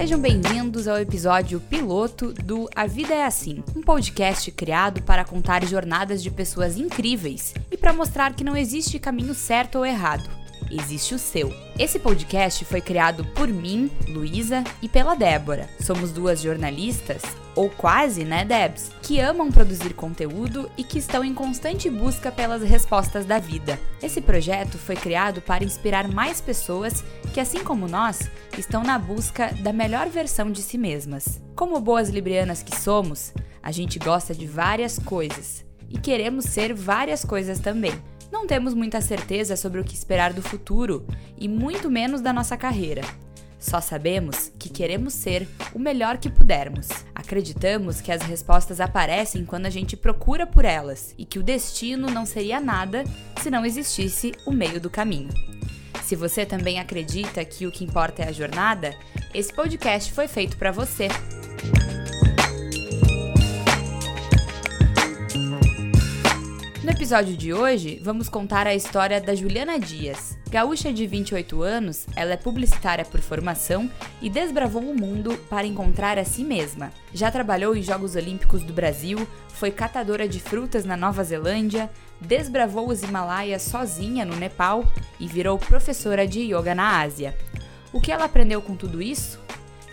Sejam bem-vindos ao episódio piloto do A Vida é Assim, um podcast criado para contar jornadas de pessoas incríveis e para mostrar que não existe caminho certo ou errado, existe o seu. Esse podcast foi criado por mim, Luísa, e pela Débora. Somos duas jornalistas, ou quase, né, Debs, que amam produzir conteúdo e que estão em constante busca pelas respostas da vida. Esse projeto foi criado para inspirar mais pessoas que, assim como nós, estão na busca da melhor versão de si mesmas. Como boas librianas que somos, a gente gosta de várias coisas e queremos ser várias coisas também. Não temos muita certeza sobre o que esperar do futuro e muito menos da nossa carreira. Só sabemos que queremos ser o melhor que pudermos. Acreditamos que as respostas aparecem quando a gente procura por elas e que o destino não seria nada se não existisse o meio do caminho. Se você também acredita que o que importa é a jornada, esse podcast foi feito para você. No episódio de hoje, vamos contar a história da Juliana Dias. Gaúcha de 28 anos, ela é publicitária por formação e desbravou o mundo para encontrar a si mesma. Já trabalhou em Jogos Olímpicos do Brasil, foi catadora de frutas na Nova Zelândia, desbravou os Himalaias sozinha no Nepal e virou professora de yoga na Ásia. O que ela aprendeu com tudo isso?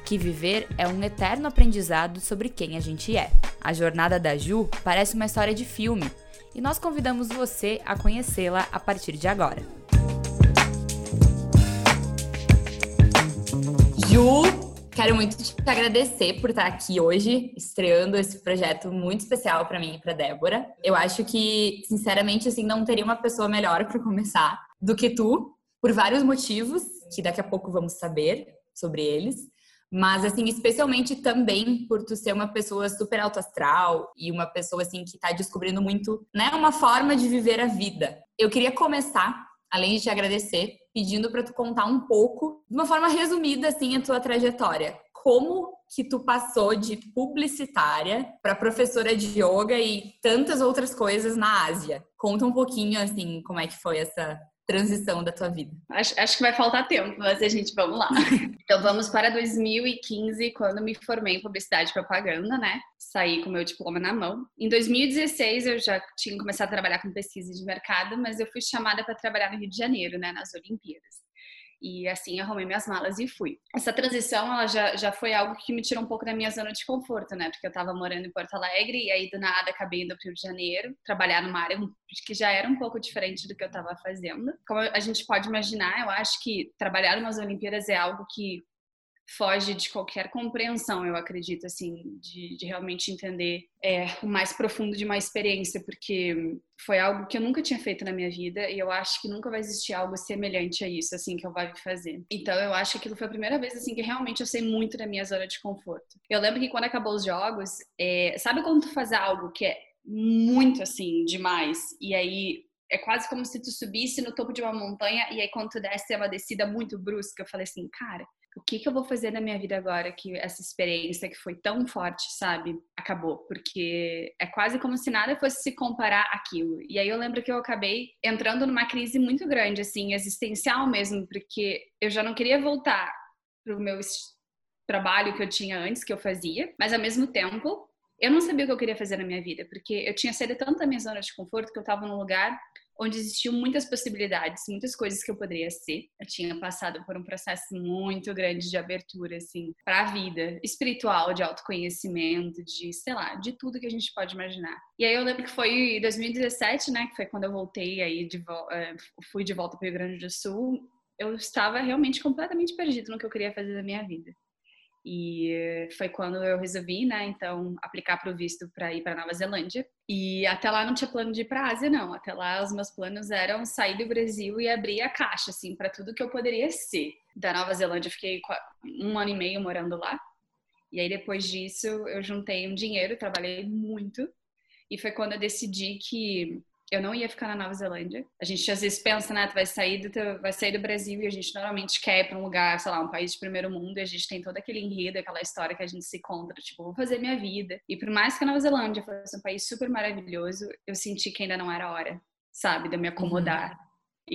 Que viver é um eterno aprendizado sobre quem a gente é. A jornada da Ju parece uma história de filme e nós convidamos você a conhecê-la a partir de agora. Ju, quero muito te agradecer por estar aqui hoje, estreando esse projeto muito especial para mim e para Débora. Eu acho que, sinceramente, assim, não teria uma pessoa melhor para começar do que tu, por vários motivos que daqui a pouco vamos saber sobre eles. Mas, assim, especialmente também por tu ser uma pessoa super alto astral e uma pessoa, assim, que tá descobrindo muito, né, uma forma de viver a vida. Eu queria começar, além de te agradecer, pedindo para tu contar um pouco, de uma forma resumida, assim, a tua trajetória. Como que tu passou de publicitária para professora de yoga e tantas outras coisas na Ásia? Conta um pouquinho, assim, como é que foi essa transição da tua vida? Acho, acho que vai faltar tempo, mas a gente vamos lá. então vamos para 2015, quando me formei em publicidade e propaganda, né? Saí com meu diploma na mão. Em 2016 eu já tinha começado a trabalhar com pesquisa de mercado, mas eu fui chamada para trabalhar no Rio de Janeiro, né, nas Olimpíadas. E assim, arrumei minhas malas e fui. Essa transição, ela já, já foi algo que me tirou um pouco da minha zona de conforto, né? Porque eu tava morando em Porto Alegre e aí do nada acabei indo pro Rio de Janeiro, trabalhar numa área que já era um pouco diferente do que eu tava fazendo. Como a gente pode imaginar, eu acho que trabalhar nas Olimpíadas é algo que foge de qualquer compreensão, eu acredito, assim, de, de realmente entender é, o mais profundo de uma experiência, porque foi algo que eu nunca tinha feito na minha vida e eu acho que nunca vai existir algo semelhante a isso, assim, que eu vá fazer. Então, eu acho que aquilo foi a primeira vez, assim, que realmente eu sei muito da minha zona de conforto. Eu lembro que quando acabou os jogos, é, sabe quando tu faz algo que é muito, assim, demais, e aí é quase como se tu subisse no topo de uma montanha e aí quando tu desce é uma descida muito brusca. Eu falei assim, cara, o que, que eu vou fazer na minha vida agora que essa experiência que foi tão forte, sabe, acabou? Porque é quase como se nada fosse se comparar aquilo. E aí eu lembro que eu acabei entrando numa crise muito grande, assim, existencial mesmo, porque eu já não queria voltar pro meu trabalho que eu tinha antes, que eu fazia, mas ao mesmo tempo eu não sabia o que eu queria fazer na minha vida, porque eu tinha saído tanto da minha zona de conforto que eu estava num lugar onde existiam muitas possibilidades, muitas coisas que eu poderia ser. Eu tinha passado por um processo muito grande de abertura, assim, para a vida espiritual, de autoconhecimento, de, sei lá, de tudo que a gente pode imaginar. E aí eu lembro que foi em 2017, né, que foi quando eu voltei aí, de, eh, fui de volta para o Rio Grande do Sul, eu estava realmente completamente perdido no que eu queria fazer da minha vida. E foi quando eu resolvi, né, então, aplicar para o visto para ir para Nova Zelândia. E até lá não tinha plano de ir para Ásia, não. Até lá os meus planos eram sair do Brasil e abrir a caixa, assim, para tudo que eu poderia ser. Da Nova Zelândia, eu fiquei um ano e meio morando lá. E aí, depois disso, eu juntei um dinheiro, trabalhei muito. E foi quando eu decidi que eu não ia ficar na Nova Zelândia. A gente às vezes pensa, né, tu vai sair do teu, vai sair do Brasil e a gente normalmente quer ir para um lugar, sei lá, um país de primeiro mundo e a gente tem todo aquele enredo, aquela história que a gente se conta, tipo, vou fazer minha vida. E por mais que a Nova Zelândia fosse um país super maravilhoso, eu senti que ainda não era hora, sabe, de eu me acomodar uhum.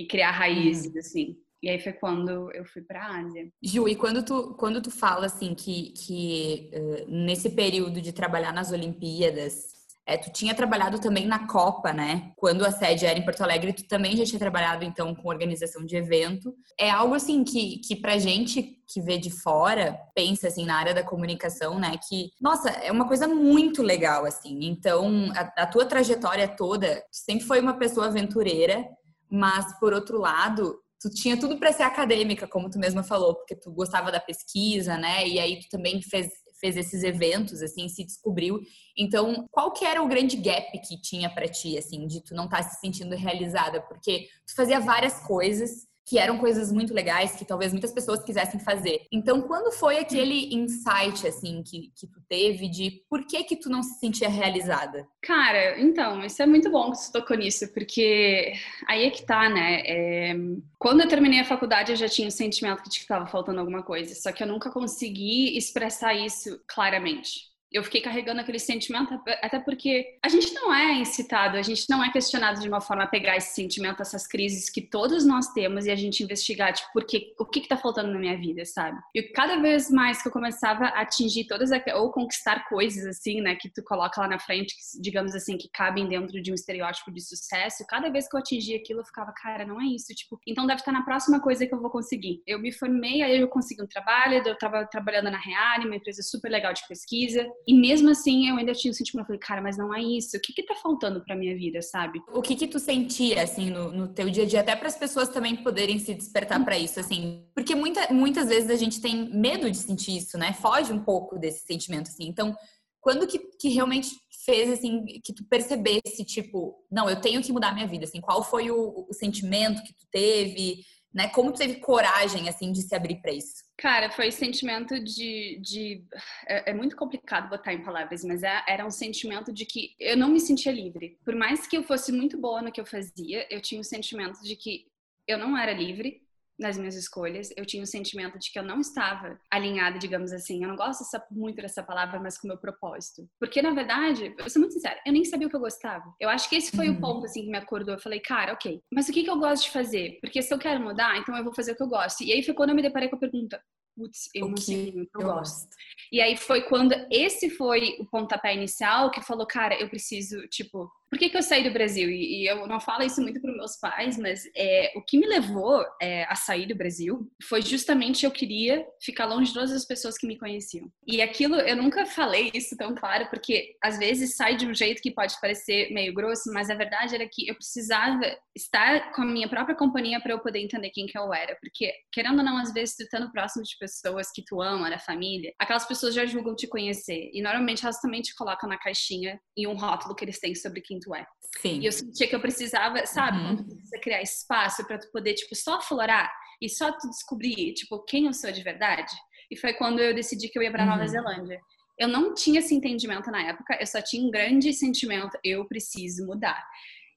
e criar raízes, uhum. assim. E aí foi quando eu fui para a Ásia. Ju, e quando tu, quando tu fala assim que, que uh, nesse período de trabalhar nas Olimpíadas, é, tu tinha trabalhado também na Copa, né? Quando a sede era em Porto Alegre, tu também já tinha trabalhado então com organização de evento. É algo assim que, que pra gente que vê de fora, pensa assim na área da comunicação, né? Que, nossa, é uma coisa muito legal, assim. Então, a, a tua trajetória toda, tu sempre foi uma pessoa aventureira, mas por outro lado, tu tinha tudo para ser acadêmica, como tu mesma falou, porque tu gostava da pesquisa, né? E aí tu também fez fez esses eventos, assim, se descobriu. Então, qual que era o grande gap que tinha para ti, assim, de tu não estar tá se sentindo realizada? Porque tu fazia várias coisas que eram coisas muito legais que talvez muitas pessoas quisessem fazer. Então, quando foi aquele insight assim que, que tu teve de por que que tu não se sentia realizada? Cara, então, isso é muito bom que você tocou nisso, porque aí é que tá, né? É... Quando eu terminei a faculdade, eu já tinha o sentimento de que estava faltando alguma coisa, só que eu nunca consegui expressar isso claramente eu fiquei carregando aquele sentimento, até porque a gente não é incitado, a gente não é questionado de uma forma a pegar esse sentimento, essas crises que todos nós temos e a gente investigar, tipo, porque, o que que tá faltando na minha vida, sabe? E cada vez mais que eu começava a atingir todas, ou conquistar coisas, assim, né, que tu coloca lá na frente, que, digamos assim, que cabem dentro de um estereótipo de sucesso, cada vez que eu atingia aquilo, eu ficava, cara, não é isso, tipo, então deve estar na próxima coisa que eu vou conseguir. Eu me formei, aí eu consegui um trabalho, eu tava trabalhando na Reale, uma empresa super legal de pesquisa, e mesmo assim, eu ainda tinha o sentimento, eu falei, cara, mas não é isso. O que que tá faltando pra minha vida, sabe? O que que tu sentia, assim, no, no teu dia a dia, até para as pessoas também poderem se despertar para isso, assim? Porque muita, muitas vezes a gente tem medo de sentir isso, né? Foge um pouco desse sentimento, assim. Então, quando que, que realmente fez, assim, que tu percebesse, tipo, não, eu tenho que mudar minha vida, assim? Qual foi o, o sentimento que tu teve? Né? Como tu teve coragem, assim, de se abrir para isso? Cara, foi sentimento de. de é, é, muito complicado botar em palavras, mas é, era um sentimento de que eu não me sentia livre. Por mais que eu fosse muito boa no que eu fazia, eu tinha o um sentimento de que eu não era livre nas minhas escolhas, eu tinha o sentimento de que eu não estava alinhada, digamos assim. Eu não gosto dessa, muito dessa palavra, mas com o meu propósito. Porque, na verdade, eu sou muito sincera, eu nem sabia o que eu gostava. Eu acho que esse foi uhum. o ponto, assim, que me acordou. Eu falei, cara, ok, mas o que, que eu gosto de fazer? Porque se eu quero mudar, então eu vou fazer o que eu gosto. E aí foi quando eu me deparei com a pergunta, putz, eu o não sei o que eu, gosto. E aí foi quando esse foi o pontapé inicial que falou, cara, eu preciso, tipo, por que, que eu saí do Brasil? E, e, eu não falo isso muito para meus pais, mas é, o que me levou é, a sair do Brasil foi justamente eu queria ficar longe de todas as pessoas que me conheciam. E aquilo, eu nunca falei isso tão claro, porque às vezes sai de um jeito que pode parecer meio grosso, mas a verdade era que eu precisava estar com a minha própria companhia para eu poder entender quem que eu era. Porque, querendo ou não, às vezes tu estando próximo de pessoas que tu ama, da família, aquelas pessoas já julgam te conhecer. E normalmente elas também te colocam na caixinha e um rótulo que eles têm sobre quem tu é. Sim. E eu sentia que eu precisava, sabe, uhum. quando precisa criar espaço para tu poder, tipo, só aflorar e só tu descobrir, tipo, quem eu sou de verdade. E foi quando eu decidi que eu ia para Nova uhum. Zelândia. Eu não tinha esse entendimento na época, eu só tinha um grande sentimento, eu preciso mudar.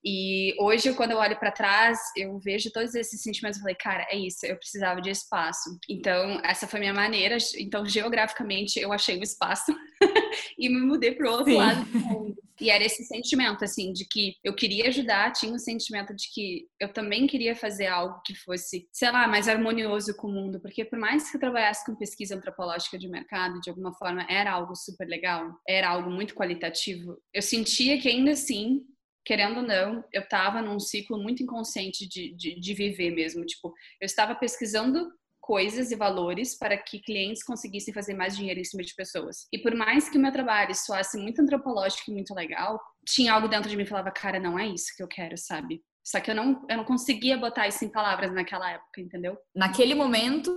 E hoje, quando eu olho para trás, eu vejo todos esses sentimentos e falei, cara, é isso, eu precisava de espaço. Então, essa foi a minha maneira. Então, geograficamente, eu achei o espaço e me mudei para o outro Sim. lado do mundo. E era esse sentimento, assim, de que eu queria ajudar, tinha um sentimento de que eu também queria fazer algo que fosse, sei lá, mais harmonioso com o mundo, porque por mais que eu trabalhasse com pesquisa antropológica de mercado, de alguma forma era algo super legal, era algo muito qualitativo, eu sentia que ainda assim querendo ou não, eu estava num ciclo muito inconsciente de, de, de, viver mesmo. Tipo, eu estava pesquisando coisas e valores para que clientes conseguissem fazer mais dinheiro em cima de pessoas. E por mais que o meu trabalho soasse muito antropológico e muito legal, tinha algo dentro de mim que falava, cara, não é isso que eu quero, sabe? Só que eu não, eu não conseguia botar isso em palavras naquela época, entendeu? Naquele momento,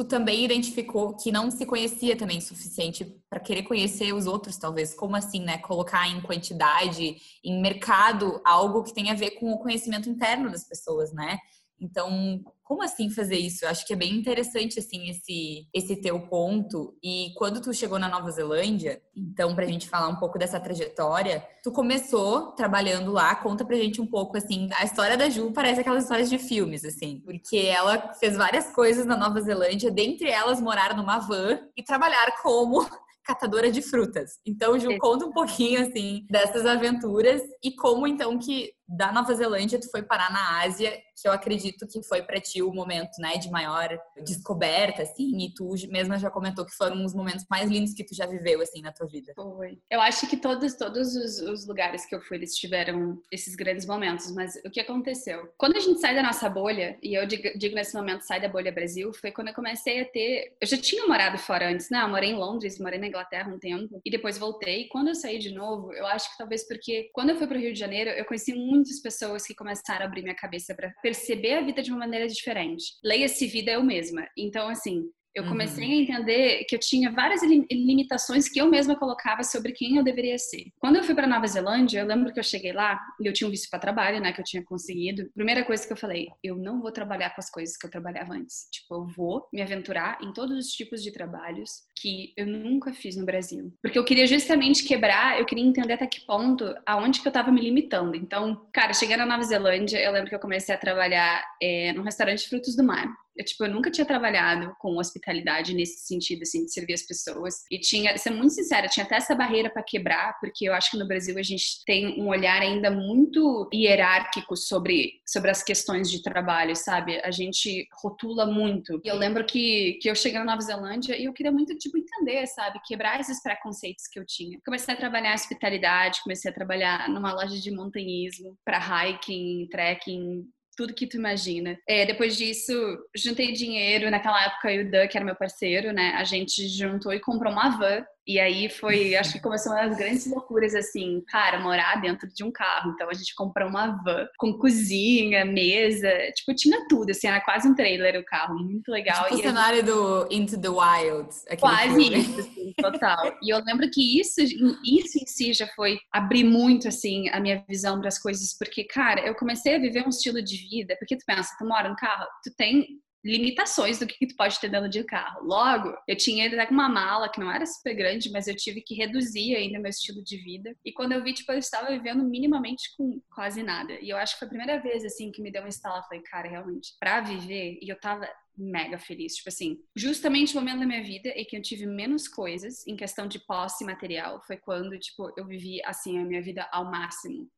tu também identificou que não se conhecia também suficiente para querer conhecer os outros, talvez. Como assim, né? Colocar em quantidade, em mercado, algo que tem a ver com o conhecimento interno das pessoas, né? Então, como assim fazer isso? Eu acho que é bem interessante assim esse esse teu ponto. E quando tu chegou na Nova Zelândia, então pra gente falar um pouco dessa trajetória, tu começou trabalhando lá, conta pra gente um pouco assim, a história da Ju parece aquelas histórias de filmes assim, porque ela fez várias coisas na Nova Zelândia, dentre elas morar numa van e trabalhar como catadora de frutas. Então, Ju, conta um pouquinho, assim, dessas aventuras e como, então, que da Nova Zelândia tu foi parar na Ásia, que eu acredito que foi para ti o momento, né, de maior descoberta, assim, e tu mesma já comentou que foram os momentos mais lindos que tu já viveu, assim, na tua vida. Foi. Eu acho que todos, todos os, os lugares que eu fui, eles tiveram esses grandes momentos, mas o que aconteceu? Quando a gente sai da nossa bolha, e eu digo, digo nesse momento, sai da bolha Brasil, foi quando eu comecei a ter... Eu já tinha morado fora antes, né? Eu morei em Londres, morei na Inglaterra um tempo, e depois voltei. Quando eu saí de novo, eu acho que talvez porque quando eu fui pro Rio de Janeiro, eu conheci muitas pessoas que começaram a abrir minha cabeça para perceber a vida de uma maneira diferente. Leia-se vida eu mesma. Então, assim, eu comecei uhum. a entender que eu tinha várias limitações que eu mesma colocava sobre quem eu deveria ser. Quando eu fui para Nova Zelândia, eu lembro que eu cheguei lá e eu tinha um visto para trabalho, né, que eu tinha conseguido. Primeira coisa que eu falei, eu não vou trabalhar com as coisas que eu trabalhava antes. Tipo, eu vou me aventurar em todos os tipos de trabalhos que eu nunca fiz no Brasil. Porque eu queria justamente quebrar, eu queria entender até que ponto, aonde que eu tava me limitando. Então, cara, cheguei na Nova Zelândia, eu lembro que eu comecei a trabalhar é, num restaurante de frutos do mar. Eu, tipo, eu nunca tinha trabalhado com hospitalidade nesse sentido, assim, de servir as pessoas. E tinha, ser muito sincera, tinha até essa barreira para quebrar, porque eu acho que no Brasil a gente tem um olhar ainda muito hierárquico sobre, sobre as questões de trabalho, sabe? A gente rotula muito. E eu lembro que, que eu cheguei na Nova Zelândia e eu queria muito, tipo, entender, sabe? Quebrar esses preconceitos que eu tinha. Comecei a trabalhar hospitalidade, comecei a trabalhar numa loja de montanhismo para hiking, trekking, tudo que tu imagina. É, depois disso, juntei dinheiro. Naquela época, o Dan, que era meu parceiro, né? A gente juntou e comprou uma van e aí foi, acho que começou uma das grandes loucuras, assim, cara, morar dentro de um carro. Então a gente comprou uma van com cozinha, mesa, tipo, tinha tudo, assim, era quase um trailer o carro, muito legal. Tipo o cenário gente... do Into the Wild. Quase filme. isso, assim, total. e eu lembro que isso, isso em si já foi abrir muito, assim, a minha visão para as coisas, porque, cara, eu comecei a viver um estilo de vida, porque tu pensa, tu mora no carro, tu tem limitações do que, que tu pode ter dentro de carro. Logo, eu tinha até uma mala que não era super grande, mas eu tive que reduzir ainda meu estilo de vida. E quando eu vi, tipo, eu estava vivendo minimamente com quase nada. E eu acho que foi a primeira vez, assim, que me deu um estalo. Eu falei, cara, realmente, pra viver, e eu tava mega feliz. Tipo assim, justamente o momento da minha vida em que eu tive menos coisas em questão de posse material foi quando, tipo, eu vivi, assim, a minha vida ao máximo.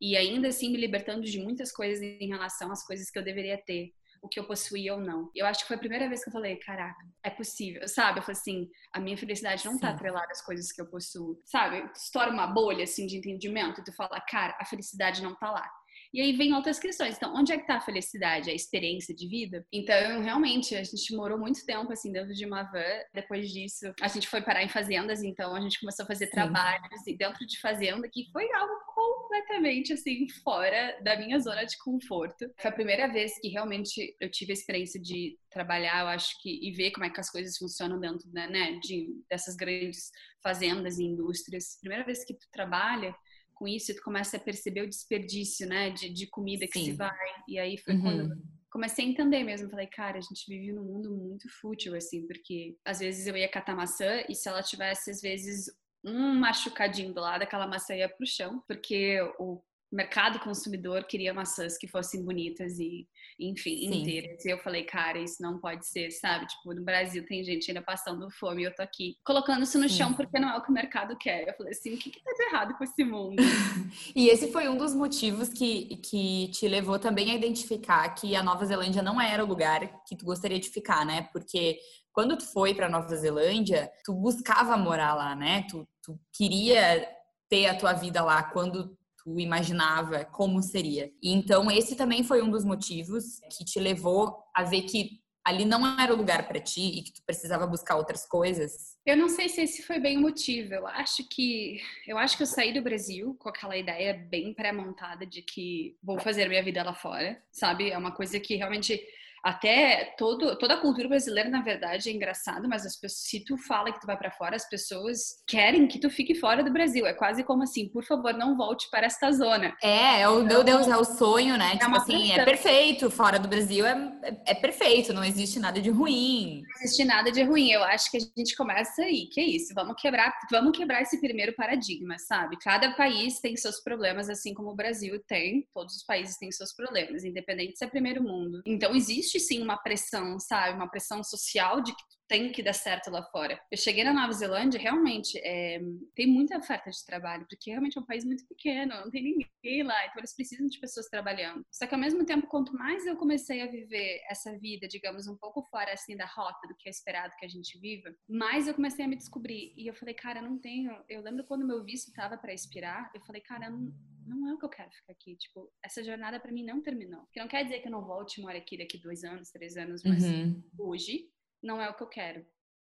E ainda assim me libertando de muitas coisas em relação às coisas que eu deveria ter o que eu possuía ou não. Eu acho que foi a primeira vez que eu falei, caraca, é possível, sabe? Eu falei assim, a minha felicidade não tá Sim. tá atrelada às coisas que eu possuo, sabe? Estoura uma bolha, assim, de entendimento e tu fala, cara, a felicidade não tá lá. E aí vem outras questões. Então, onde é que tá a felicidade? A experiência de vida? Então, realmente, a gente morou muito tempo, assim, dentro de uma van. Depois disso, a gente foi parar em fazendas, então a gente começou a fazer Sim. trabalhos dentro de fazenda, que foi algo completamente, assim, fora da minha zona de conforto. Foi a primeira vez que realmente eu tive a experiência de trabalhar, eu acho que, e ver como é que as coisas funcionam dentro, né, né de, dessas grandes fazendas e indústrias. Primeira vez que tu trabalha, com isso, tu começa a perceber o desperdício, né, de, de comida que Sim. se vai. E aí foi uhum. quando comecei a entender mesmo. Falei, cara, a gente vive num mundo muito fútil, assim, porque às vezes eu ia catar maçã e se ela tivesse, às vezes, um machucadinho do lado, aquela maçã ia pro chão, porque o mercado consumidor queria maçãs que fossem bonitas e, enfim, Sim. inteiras. E eu falei, cara, isso não pode ser, sabe? Tipo, no Brasil tem gente ainda passando fome e eu tô aqui colocando isso no Sim. chão porque não é o que o mercado quer. Eu falei assim, o que, que tá de errado com esse mundo? e esse foi um dos motivos que, que te levou também a identificar que a Nova Zelândia não era o lugar que tu gostaria de ficar, né? Porque quando tu foi para Nova Zelândia, tu buscava morar lá, né? Tu, tu queria ter a tua vida lá quando tu imaginava como seria. Então esse também foi um dos motivos que te levou a ver que ali não era o lugar para ti e que tu precisava buscar outras coisas. Eu não sei se esse foi bem o motivo. Eu acho que eu acho que eu saí do Brasil com aquela ideia bem pré-montada de que vou fazer minha vida lá fora, sabe? É uma coisa que realmente até todo, toda a cultura brasileira, na verdade, é engraçado, mas as pessoas, se tu fala que tu vai para fora, as pessoas querem que tu fique fora do Brasil. É quase como assim, por favor, não volte para esta zona. É, é o, meu Deus, é o sonho, né? É tipo assim, é perfeito, fora do Brasil é, é, é, perfeito, não existe nada de ruim. Não existe nada de ruim. Eu acho que a gente começa aí, que é isso, vamos quebrar, vamos quebrar esse primeiro paradigma, sabe? Cada país tem seus problemas, assim como o Brasil tem, todos os países têm seus problemas, independente se é primeiro mundo. Então existe existe sim uma pressão, sabe? Uma pressão social de que tem que dar certo lá fora. Eu cheguei na Nova Zelândia, realmente, é, tem muita oferta de trabalho, porque realmente é um país muito pequeno, não tem ninguém lá, então eles precisam de pessoas trabalhando. Só que ao mesmo tempo, quanto mais eu comecei a viver essa vida, digamos, um pouco fora assim da rota do que é esperado que a gente viva, mais eu comecei a me descobrir. E eu falei, cara, não tenho. Eu lembro quando meu visto estava para expirar, eu falei, cara, não, não é o que eu quero ficar aqui. Tipo, essa jornada para mim não terminou. Que não quer dizer que eu não volte e more aqui daqui dois anos, três anos, mas uhum. hoje não é o que eu quero.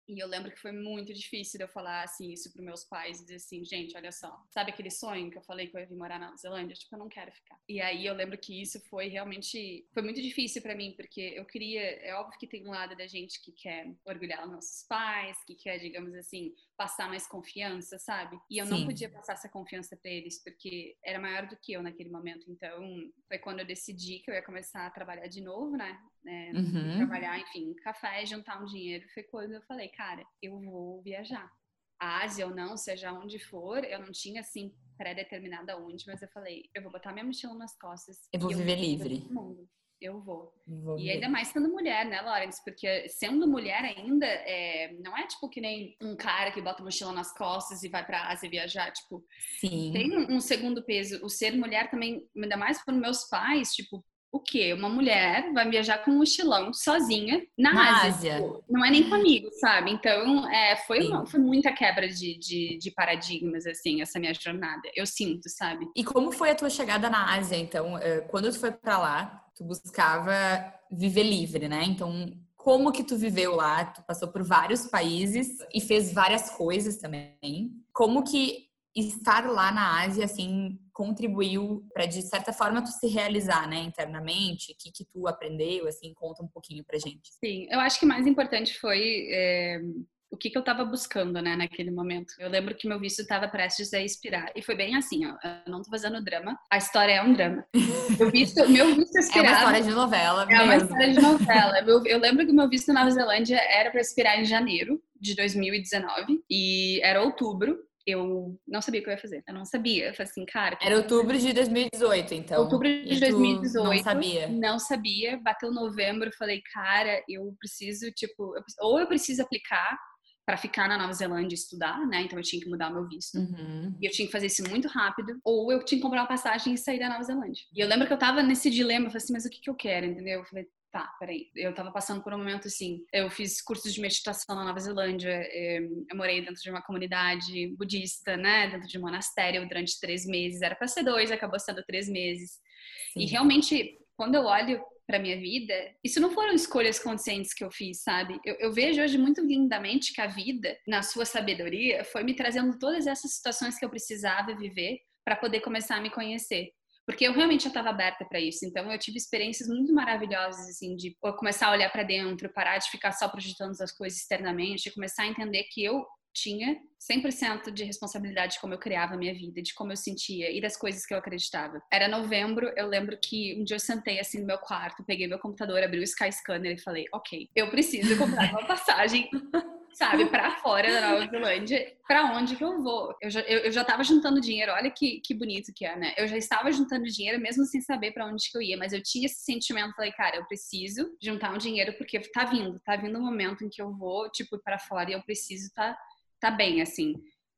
E eu lembro que foi muito difícil de eu falar assim isso para meus pais, dizer assim, gente, olha só, sabe aquele sonho que eu falei que eu ia vir morar na Nova Zelândia? Tipo, eu não quero ficar. E aí eu lembro que isso foi realmente foi muito difícil para mim, porque eu queria, é óbvio que tem um lado da gente que quer orgulhar os nossos pais, que quer, digamos assim, passar mais confiança, sabe? E eu Sim. não podia passar essa confiança para eles, porque era maior do que eu naquele momento. Então, foi quando eu decidi que eu ia começar a trabalhar de novo, né? É, uhum. Trabalhar, enfim, café, juntar um dinheiro. Foi quando eu falei, cara, eu vou viajar. A Ásia ou não, seja onde for, eu não tinha assim pré-determinada onde, mas eu falei, eu vou botar minha mochila nas costas. Eu vou viver livre. Mundo eu vou. vou e ainda mais sendo mulher, né, Lawrence? Porque sendo mulher ainda, é, não é tipo que nem um cara que bota mochila nas costas e vai pra Ásia viajar. Tipo, Sim. tem um, segundo peso. O ser mulher também, ainda mais para meus pais, tipo, o quê? Uma mulher vai viajar com um mochilão sozinha na, na Ásia. Ásia. Tipo, não é nem comigo, sabe? Então, é, foi, uma, foi muita quebra de, de, de, paradigmas, assim, essa minha jornada. Eu sinto, sabe? E como foi a tua chegada na Ásia, então? É, quando tu foi para lá, tu buscava viver livre, né? Então, como que tu viveu lá? Tu passou por vários países e fez várias coisas também. Como que estar lá na Ásia, assim, contribuiu para, de certa forma, tu se realizar, né, internamente? O que, que tu aprendeu, assim? Conta um pouquinho pra gente. Sim, eu acho que mais importante foi é, o que, que eu estava buscando, né, naquele momento. Eu lembro que meu visto estava prestes a expirar. E foi bem assim, ó. Eu não tô fazendo drama. A história é um drama. Meu visto, meu visto expirava... É uma história de novela É mesmo. uma história de novela. Eu, eu lembro que meu visto na Nova Zelândia era para expirar em janeiro de 2019. E era outubro eu não sabia o que eu ia fazer. Eu não sabia. Eu falei assim, cara. Era outubro de 2018, então. Outubro de 2018. Não sabia. Não sabia. Bateu novembro, eu falei, cara, eu preciso, tipo, ou eu preciso aplicar para ficar na Nova Zelândia e estudar, né? Então eu tinha que mudar meu visto. Uhum. E eu tinha que fazer isso muito rápido, ou eu tinha que comprar uma passagem e sair da Nova Zelândia. E eu lembro que eu tava nesse dilema, eu falei assim, mas o que, que eu quero, entendeu? Eu falei, tá, peraí. Eu tava passando por um momento assim. Eu fiz cursos de meditação na Nova Zelândia, eh, eu morei dentro de uma comunidade budista, né? Dentro de um monastério durante três meses. Era para ser dois, acabou sendo três meses. Sim. E realmente, quando eu olho para minha vida, isso não foram escolhas conscientes que eu fiz, sabe? Eu, eu, vejo hoje muito lindamente que a vida, na sua sabedoria, foi me trazendo todas essas situações que eu precisava viver para poder começar a me conhecer. Porque eu realmente já estava aberta para isso. Então eu tive experiências muito maravilhosas assim de começar a olhar para dentro, parar de ficar só projetando as coisas externamente, começar a entender que eu tinha 100% de responsabilidade de como eu criava a minha vida, de como eu sentia e das coisas que eu acreditava. Era novembro, eu lembro que um dia eu sentei assim no meu quarto, peguei meu computador, abri o Sky Scanner e falei: Ok, eu preciso comprar uma passagem sabe, para fora da Nova Zelândia, para onde que eu vou? Eu já, eu, eu já tava juntando dinheiro, olha que, que bonito que é, né? Eu já estava juntando dinheiro mesmo sem saber para onde que eu ia, mas eu tinha esse sentimento, falei, cara, eu preciso juntar um dinheiro porque tá vindo, tá vindo um momento em que eu vou, tipo, para fora e eu preciso tá tá bem, assim,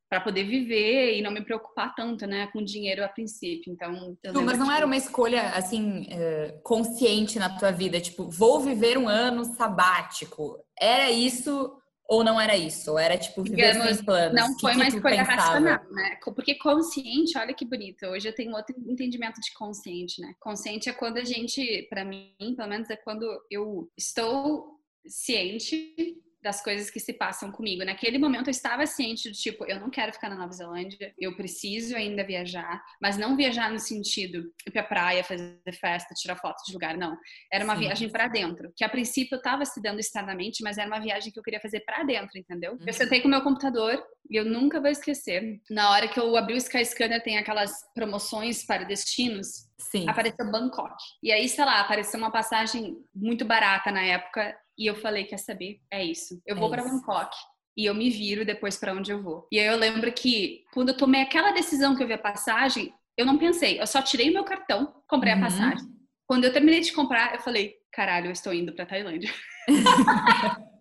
para poder viver e não me preocupar tanto, né, com dinheiro a princípio. Então, tu, mas não que... era uma escolha assim é, consciente na tua vida, tipo, vou viver um ano sabático. Era isso ou não era isso? Ou era tipo viver Digamos, sem planos? Não foi que uma escolha racional, né? Porque consciente, olha que bonito. Hoje eu tenho outro entendimento de consciente, né? Consciente é quando a gente, para mim, pelo menos é quando eu estou ciente das coisas que se passam comigo. Naquele momento eu estava ciente do tipo, eu não quero ficar na Nova Zelândia, eu preciso ainda viajar, mas não viajar no sentido ir pra praia, fazer festa, tirar foto de lugar, não. Era uma Sim. viagem para dentro, que a princípio eu estava se dando externamente, mas era uma viagem que eu queria fazer para dentro, entendeu? Uhum. Eu sentei com o meu computador e eu nunca vou esquecer. Na hora que eu abri o Skyscanner, tem aquelas promoções para destinos. Sim. Apareceu Bangkok. E aí, sei lá, apareceu uma passagem muito barata na época e eu falei, quer saber? É isso. Eu vou é para Bangkok e eu me viro depois para onde eu vou. E aí eu lembro que quando eu tomei aquela decisão que eu vi a passagem, eu não pensei, eu só tirei o meu cartão, comprei uhum. a passagem. Quando eu terminei de comprar, eu falei, caralho, eu estou indo para Tailândia.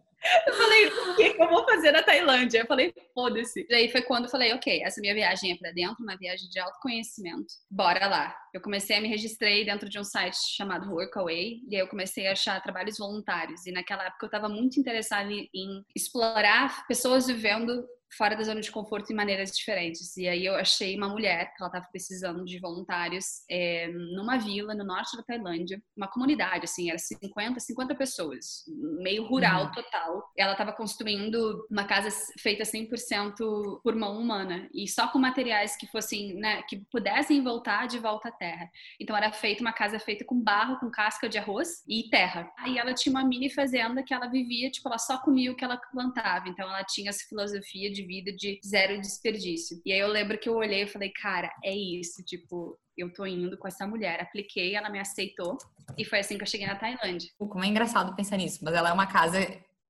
Eu falei, o que, que eu vou fazer na Tailândia? Eu falei, foda-se. E aí foi quando eu falei, ok, essa minha viagem é pra dentro, uma viagem de autoconhecimento. Bora lá. Eu comecei a me registrei dentro de um site chamado Workaway, e aí eu comecei a achar trabalhos voluntários. E naquela época eu estava muito interessada em explorar pessoas vivendo fora da zona de conforto em maneiras diferentes. E aí eu achei uma mulher que ela estava precisando de voluntários é, numa vila no norte da Tailândia, uma comunidade, assim, era 50, 50 pessoas, meio rural uhum. total. Ela estava construindo uma casa feita 100% por mão humana e só com materiais que fossem, né, que pudessem voltar de volta à terra. Então era feita uma casa feita com barro, com casca de arroz e terra. Aí ela tinha uma mini fazenda que ela vivia, tipo, ela só comia o que ela plantava. Então ela tinha essa filosofia de vida de zero desperdício. E aí eu lembro que eu olhei e falei, cara, é isso, tipo, eu tô indo com essa mulher. Apliquei, ela me aceitou e foi assim que eu cheguei na Tailândia. Como é engraçado pensar nisso, mas ela é uma casa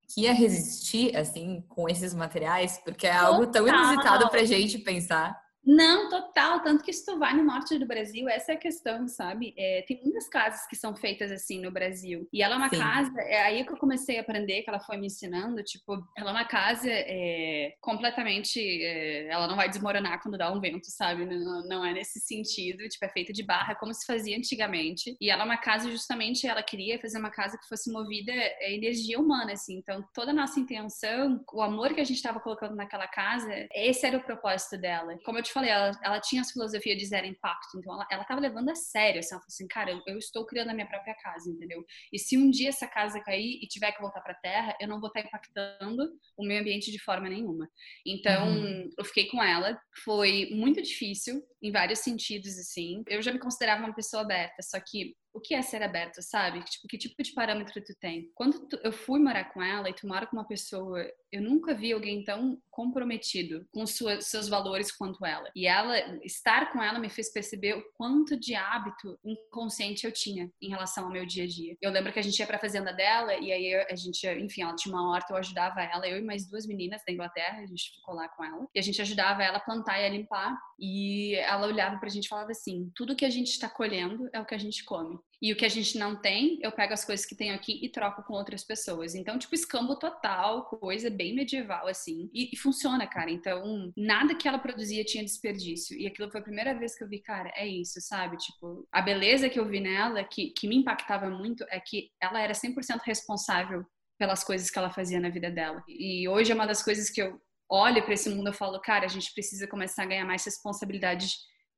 que ia resistir, assim, com esses materiais, porque é algo tão inusitado pra gente pensar. Não, total. Tanto que se tu vai no norte do Brasil, essa é a questão, sabe? É, tem muitas casas que são feitas assim no Brasil. E ela é uma Sim. casa, é aí que eu comecei a aprender, que ela foi me ensinando, tipo, ela é uma casa é, completamente. É, ela não vai desmoronar quando dá um vento, sabe? Não, não, é nesse sentido. Tipo, é feita de barra, como se fazia antigamente. E ela é uma casa, justamente, ela queria fazer uma casa que fosse movida a energia humana, assim. Então, toda a nossa intenção, o amor que a gente estava colocando naquela casa, esse era o propósito dela. Como eu te falei, ela, ela tinha essa filosofia de zero impacto, então ela, ela tava levando a sério, assim, ela falou assim, cara, eu, eu, estou criando a minha própria casa, entendeu? E se um dia essa casa cair e tiver que voltar para a terra, eu não vou estar tá impactando o meio ambiente de forma nenhuma. Então, uhum. eu fiquei com ela, foi muito difícil, em vários sentidos, assim. Eu já me considerava uma pessoa aberta, só que o que é ser aberto, sabe? Tipo, que tipo de parâmetro tu tem? Quando tu, eu fui morar com ela e tu mora com uma pessoa, eu nunca vi alguém tão comprometido com sua, seus valores quanto ela. E ela, estar com ela me fez perceber o quanto de hábito inconsciente eu tinha em relação ao meu dia a dia. Eu lembro que a gente ia pra fazenda dela e aí a gente, enfim, ela tinha uma horta, eu ajudava ela, eu e mais duas meninas da Inglaterra, a gente ficou lá com ela. E a gente ajudava ela a plantar e a limpar. E ela olhava pra gente e falava assim: tudo que a gente está colhendo é o que a gente come. E o que a gente não tem, eu pego as coisas que tenho aqui e troco com outras pessoas. Então, tipo, escambo total, coisa bem medieval, assim. E, e, funciona, cara. Então, nada que ela produzia tinha desperdício. E aquilo foi a primeira vez que eu vi, cara, é isso, sabe? Tipo, a beleza que eu vi nela, que, que me impactava muito, é que ela era 100% responsável pelas coisas que ela fazia na vida dela. E hoje é uma das coisas que eu olho para esse mundo e falo, cara, a gente precisa começar a ganhar mais responsabilidade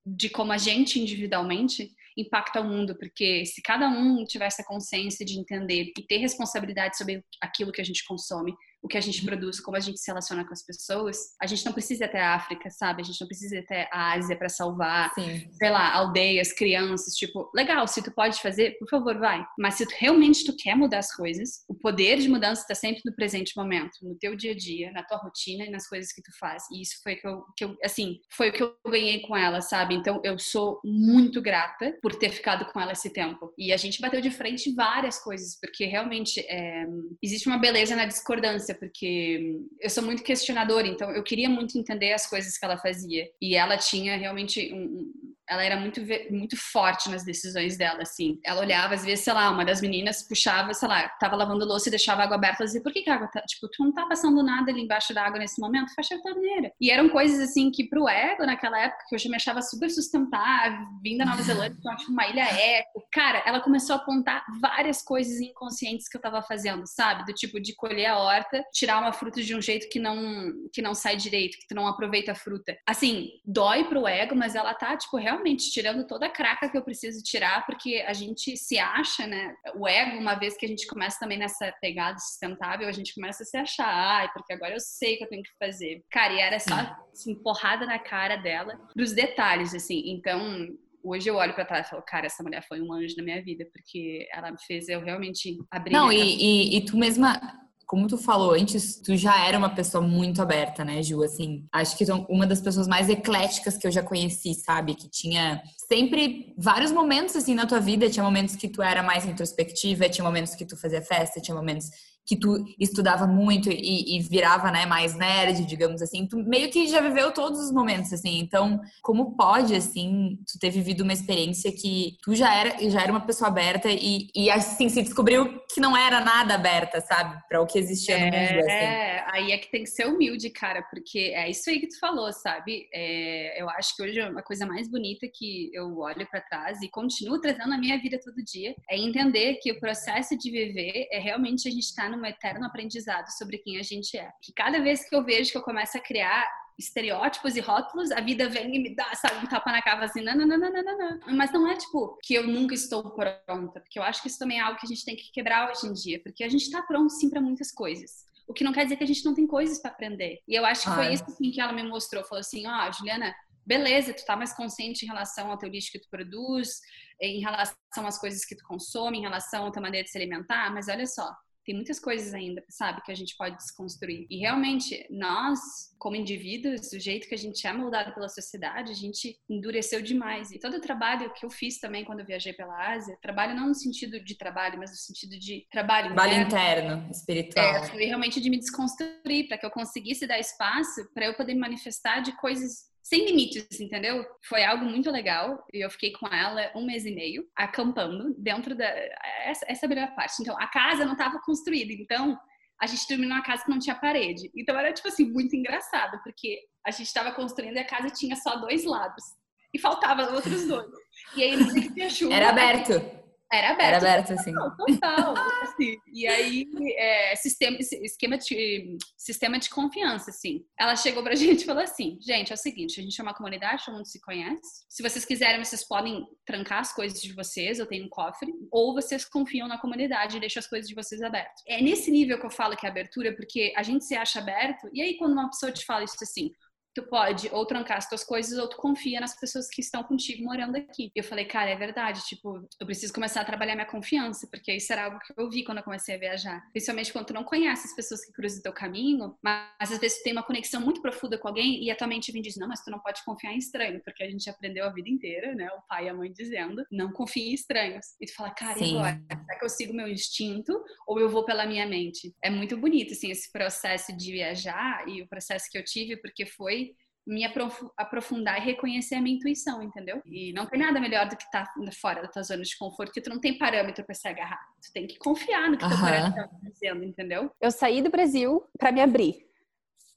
de como a gente individualmente impacta o mundo, porque se cada um tivesse a consciência de entender e ter responsabilidade sobre aquilo que a gente consome, o que a gente produz, como a gente se relaciona com as pessoas, a gente não precisa ir até a África, sabe? A gente não precisa ir até a Ásia para salvar, Sim. sei lá, aldeias, crianças, tipo, legal, se tu pode fazer, por favor, vai. Mas se tu realmente tu quer mudar as coisas, o poder de mudança está sempre no presente momento, no teu dia a dia, na tua rotina e nas coisas que tu faz. E isso foi que eu, que eu assim, foi o que eu ganhei com ela, sabe? Então eu sou muito grata por ter ficado com ela esse tempo. E a gente bateu de frente várias coisas, porque realmente é, existe uma beleza na discordância porque eu sou muito questionadora, então eu queria muito entender as coisas que ela fazia. E ela tinha realmente um, ela era muito, muito forte nas decisões dela, assim. Ela olhava, às vezes, sei lá, uma das meninas puxava, sei lá, tava lavando louça e deixava a água aberta, ela dizia, por que, que a água tá, tipo, tu não tá passando nada ali embaixo da água nesse momento? Fecha a torneira. E eram coisas, assim, que pro ego, naquela época, que eu já me achava super sustentável, vindo da Nova Zelândia, então, tipo, uma ilha eco. Cara, ela começou a apontar várias coisas inconscientes que eu tava fazendo, sabe? Do tipo, de colher a horta, tirar uma fruta de um jeito que não, que não sai direito, que tu não aproveita a fruta. Assim, dói pro ego, mas ela tá, tipo, realmente realmente tirando toda a craca que eu preciso tirar, porque a gente se acha, né? O ego, uma vez que a gente começa também nessa pegada sustentável, a gente começa a se achar, ai, porque agora eu sei que eu tenho que fazer. Cara, e era só assim, porrada na cara dela, dos detalhes, assim. Então, hoje eu olho para trás e falo, cara, essa mulher foi um anjo na minha vida, porque ela me fez eu realmente abrir. Não, e, e, e, tu mesma como tu falou antes, tu já era uma pessoa muito aberta, né, Ju? Assim, acho que tu é uma das pessoas mais ecléticas que eu já conheci, sabe? Que tinha sempre vários momentos assim na tua vida. Tinha momentos que tu era mais introspectiva, tinha momentos que tu fazia festa, tinha momentos que tu estudava muito e, e, virava, né, mais nerd, digamos assim, tu meio que já viveu todos os momentos, assim. Então, como pode, assim, tu ter vivido uma experiência que tu já era, já era uma pessoa aberta e, e assim, se descobriu que não era nada aberta, sabe? Para o que existia é, no mundo, assim. É, aí é que tem que ser humilde, cara, porque é isso aí que tu falou, sabe? É, eu acho que hoje é uma coisa mais bonita que eu olho para trás e continuo trazendo na minha vida todo dia, é entender que o processo de viver é realmente a gente estar tá num eterno aprendizado sobre quem a gente é. Que cada vez que eu vejo que eu começo a criar estereótipos e rótulos, a vida vem e me dá, sabe, um tapa na cava assim, não, não, não, não, não, não. Mas não é tipo que eu nunca estou pronta, porque eu acho que isso também é algo que a gente tem que quebrar hoje em dia, porque a gente está pronto sim para muitas coisas. O que não quer dizer que a gente não tem coisas para aprender. E eu acho que foi isso assim, que ela me mostrou. Falou assim: ó, oh, Juliana, beleza, tu tá mais consciente em relação ao teu lixo que tu produz, em relação às coisas que tu consome, em relação à tua maneira de se alimentar, mas olha só, tem muitas coisas ainda, sabe, que a gente pode desconstruir. E realmente, nós, como indivíduos, do jeito que a gente é moldado pela sociedade, a gente endureceu demais. E todo o trabalho que eu fiz também quando eu viajei pela Ásia, trabalho não no sentido de trabalho, mas no sentido de trabalho, trabalho interno, interno espiritual. É, foi realmente de me desconstruir, para que eu conseguisse dar espaço para eu poder me manifestar de coisas sem limites, entendeu? Foi algo muito legal. E eu fiquei com ela um mês e meio, acampando dentro da. Essa, essa é a melhor parte. Então, a casa não estava construída. Então, a gente dormiu numa casa que não tinha parede. Então, era, tipo assim, muito engraçado, porque a gente estava construindo e a casa tinha só dois lados. E faltavam outros dois. E aí, no dia que tinha chuva. Era aberto. Era aberto. Era aberto, assim. Total, assim. E aí, é, sistema, esquema de, sistema de confiança, assim. Ela chegou pra gente e falou assim, gente, é o seguinte, a gente é uma comunidade, todo mundo se conhece. Se vocês quiserem, vocês podem trancar as coisas de vocês, eu tenho um cofre, ou vocês confiam na comunidade e deixam as coisas de vocês abertas. É nesse nível que eu falo que é abertura, porque a gente se acha aberto, e aí quando uma pessoa te fala isso assim, tu pode ou trancar as tuas coisas ou tu confia nas pessoas que estão contigo morando aqui. E eu falei, cara, é verdade, tipo, eu preciso começar a trabalhar minha confiança, porque isso era algo que eu vi quando eu comecei a viajar. Principalmente quando tu não conhece as pessoas que cruzam o teu caminho, mas às vezes tu tem uma conexão muito profunda com alguém e a tua mente vem diz, não, mas tu não pode confiar em estranho, porque a gente aprendeu a vida inteira, né, o pai e a mãe dizendo, não confie em estranhos. E tu fala, cara, Sim. agora? Será que eu sigo meu instinto ou eu vou pela minha mente? É muito bonito, assim, esse processo de viajar e o processo que eu tive, porque foi me aprofundar e reconhecer a minha intuição, entendeu? E não tem nada melhor do que estar tá fora da tua zona de conforto, porque tu não tem parâmetro para se agarrar. Tu tem que confiar no que uhum. teu coração está dizendo, entendeu? Eu saí do Brasil para me abrir.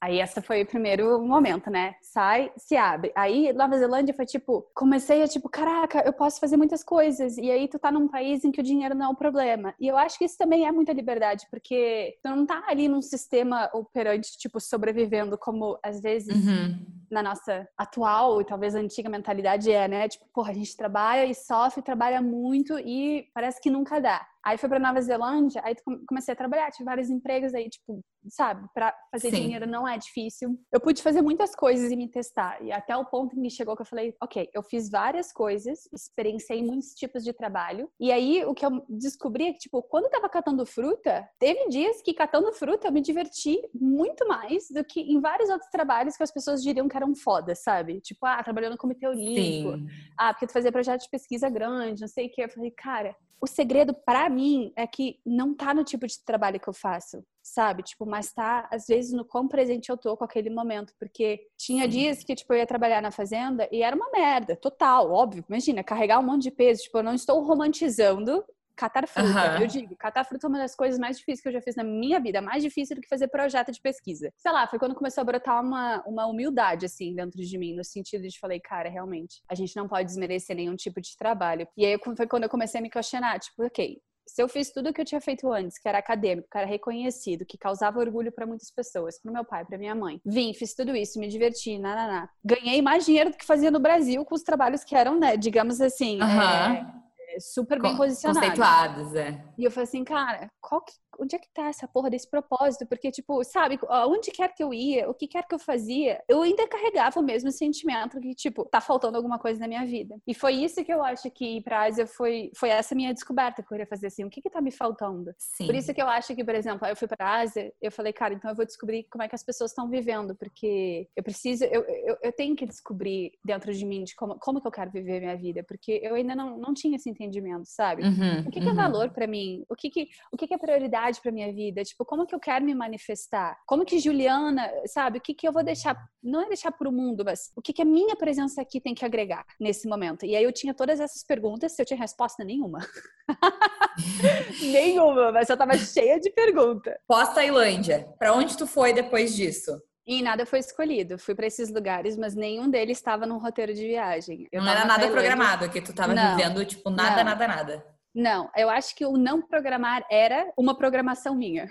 Aí essa foi o primeiro momento, né? Sai, se abre. Aí Nova Zelândia foi tipo, comecei a tipo, caraca, eu posso fazer muitas coisas. E aí tu tá num país em que o dinheiro não é o problema. E eu acho que isso também é muita liberdade, porque tu não tá ali num sistema operante, tipo, sobrevivendo como às vezes uhum. na nossa atual e talvez antiga mentalidade é, né? Tipo, porra, a gente trabalha e sofre, trabalha muito e parece que nunca dá. Aí foi para Nova Zelândia, aí comecei a trabalhar, tive vários empregos aí, tipo, sabe, para fazer Sim. dinheiro não é difícil. Eu pude fazer muitas coisas e me testar. E até o ponto em que chegou que eu falei, ok, eu fiz várias coisas, experienciei muitos tipos de trabalho. E aí o que eu descobri é que, tipo, quando eu tava catando fruta, teve dias que catando fruta eu me diverti muito mais do que em vários outros trabalhos que as pessoas diriam que eram foda, sabe? Tipo, ah, trabalhando no Comitê Olímpico. Sim. Ah, porque tu fazia projeto de pesquisa grande, não sei o que. Eu falei, cara, o segredo para mim é que não tá no tipo de trabalho que eu faço, sabe? Tipo, mas tá às vezes no quão presente eu tô com aquele momento, porque tinha dias que tipo eu ia trabalhar na fazenda e era uma merda, total, óbvio. Imagina, carregar um monte de peso, tipo, eu não estou romantizando catar fruta. Uhum. Eu digo, catar fruta é uma das coisas mais difíceis que eu já fiz na minha vida, mais difícil do que fazer projeto de pesquisa. Sei lá, foi quando começou a brotar uma, uma humildade, assim, dentro de mim, no sentido de falei, cara, realmente, a gente não pode desmerecer nenhum tipo de trabalho. E aí foi quando eu comecei a me questionar, tipo, ok, se eu fiz tudo o que eu tinha feito antes, que era acadêmico, que era reconhecido, que causava orgulho para muitas pessoas, para meu pai, para minha mãe, vim, fiz tudo isso, me diverti, nananá. Ganhei mais dinheiro do que fazia no Brasil com os trabalhos que eram, né, digamos assim, uhum. é super bem posicionados. Conceituados, é. E eu falei assim, cara, qual que, onde é que tá essa porra desse propósito? Porque, tipo, sabe, onde quer que eu ia, o que quer que eu fazia, eu ainda carregava o mesmo sentimento que, tipo, tá faltando alguma coisa na minha vida. E foi isso que eu acho que ir pra Ásia foi, foi essa minha descoberta que eu queria fazer, assim, o que que tá me faltando? Sim. Por isso que eu acho que, por exemplo, eu fui pra Ásia, eu falei, cara, então eu vou descobrir como é que as pessoas estão vivendo, porque eu preciso, eu, eu, eu, tenho que descobrir dentro de mim de como, como que eu quero viver a minha vida, porque eu ainda não, não tinha esse entendimento, sabe? Uhum, o que, que é uhum. é valor para mim? O que que, o que que é prioridade verdade para minha vida? Tipo, como que eu quero me manifestar? Como que Juliana, sabe, o que que eu vou deixar, não é deixar para o mundo, mas o que que a minha presença aqui tem que agregar nesse momento? E aí eu tinha todas essas perguntas, eu tinha resposta nenhuma. nenhuma, mas eu tava cheia de pergunta. Pós-Tailândia, para onde tu foi depois disso? E nada foi escolhido. Fui para esses lugares, mas nenhum deles estava no roteiro de viagem. Eu não era nada programado, que tu tava não, vivendo, tipo, nada, não. nada, nada. Não, eu acho que o não programar era uma programação minha.